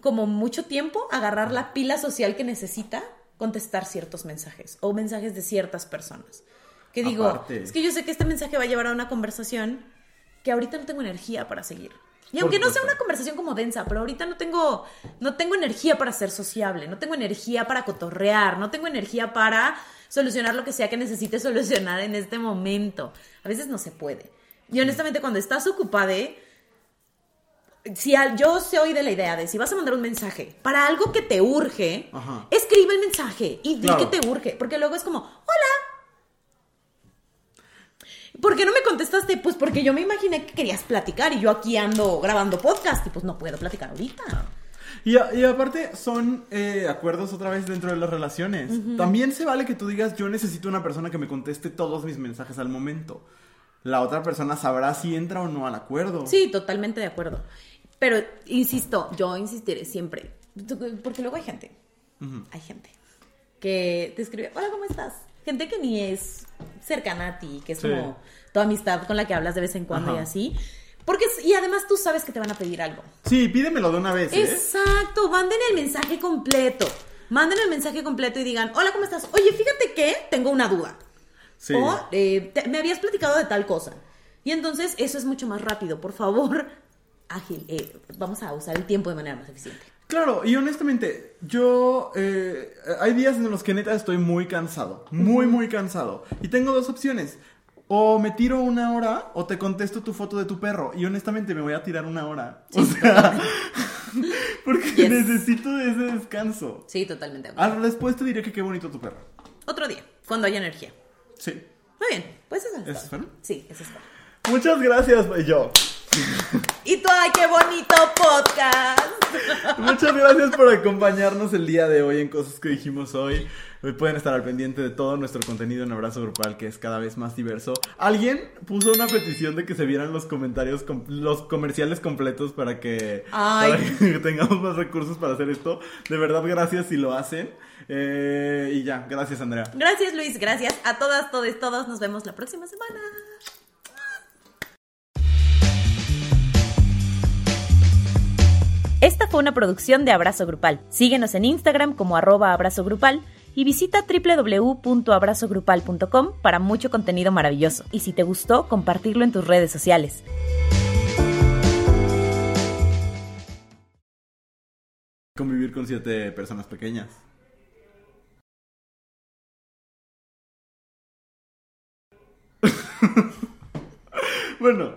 como mucho tiempo agarrar la pila social que necesita contestar ciertos mensajes o mensajes de ciertas personas. Que digo, Aparte. es que yo sé que este mensaje va a llevar a una conversación que ahorita no tengo energía para seguir. Y aunque no sea una conversación como densa, pero ahorita no tengo, no tengo energía para ser sociable, no tengo energía para cotorrear, no tengo energía para solucionar lo que sea que necesite solucionar en este momento. A veces no se puede. Y honestamente, cuando estás ocupada, si al- yo soy de la idea de si vas a mandar un mensaje para algo que te urge, Ajá. escribe el mensaje y di Claro. que te urge, porque luego es como, hola. ¿Por qué no me contestaste? Pues porque yo me imaginé que querías platicar y yo aquí ando grabando podcast y pues no puedo platicar ahorita. Y, a- y aparte, son eh, acuerdos otra vez dentro de las relaciones. También se vale que tú digas, yo necesito una persona que me conteste todos mis mensajes al momento. La otra persona sabrá si entra o no al acuerdo. Sí, totalmente de acuerdo. Pero, insisto, yo insistiré siempre. Porque luego hay gente. Hay gente que te escribe, hola, ¿cómo estás? Gente que ni es cercana a ti, que es Sí. como tu amistad con la que hablas de vez en cuando y así. Porque, y además tú sabes que te van a pedir algo. Sí, pídemelo de una vez, ¿eh? Exacto, manden el mensaje completo. Manden el mensaje completo y digan, hola, ¿cómo estás? Oye, fíjate que tengo una duda. Sí. O eh, te- me habías platicado de tal cosa. Y entonces eso es mucho más rápido. Por favor, ágil. eh, vamos a usar el tiempo de manera más eficiente. Claro, y honestamente, yo... eh, hay días en los que neta estoy muy cansado. Muy, muy cansado. Y tengo dos opciones. O me tiro una hora o te contesto tu foto de tu perro. Y honestamente me voy a tirar una hora. O sea... porque Yes. necesito ese descanso. Sí, totalmente. Ah, después te diré que qué bonito tu perro. Otro día, cuando haya energía. Sí. Muy bien, pues eso es ¿Eso es todo? Sí, eso es todo. Muchas gracias, yo. Y tú, ay, qué bonito podcast. Muchas gracias por acompañarnos el día de hoy en cosas que dijimos hoy. Hoy pueden estar al pendiente de todo nuestro contenido en Abrazo Grupal, que es cada vez más diverso. Alguien puso una petición de que se vieran los comentarios, com- los comerciales completos para que, Ay. para que tengamos más recursos para hacer esto. De verdad, gracias si lo hacen. Eh, y ya, gracias, Andrea. Gracias, Luis. Gracias a todas, todos, todos. Nos vemos la próxima semana. Esta fue una producción de Abrazo Grupal. Síguenos en Instagram como arroba abrazo grupal y visita www.abrazogrupal.com para mucho contenido maravilloso. Y si te gustó, compartirlo en tus redes sociales. Convivir con siete personas pequeñas. bueno.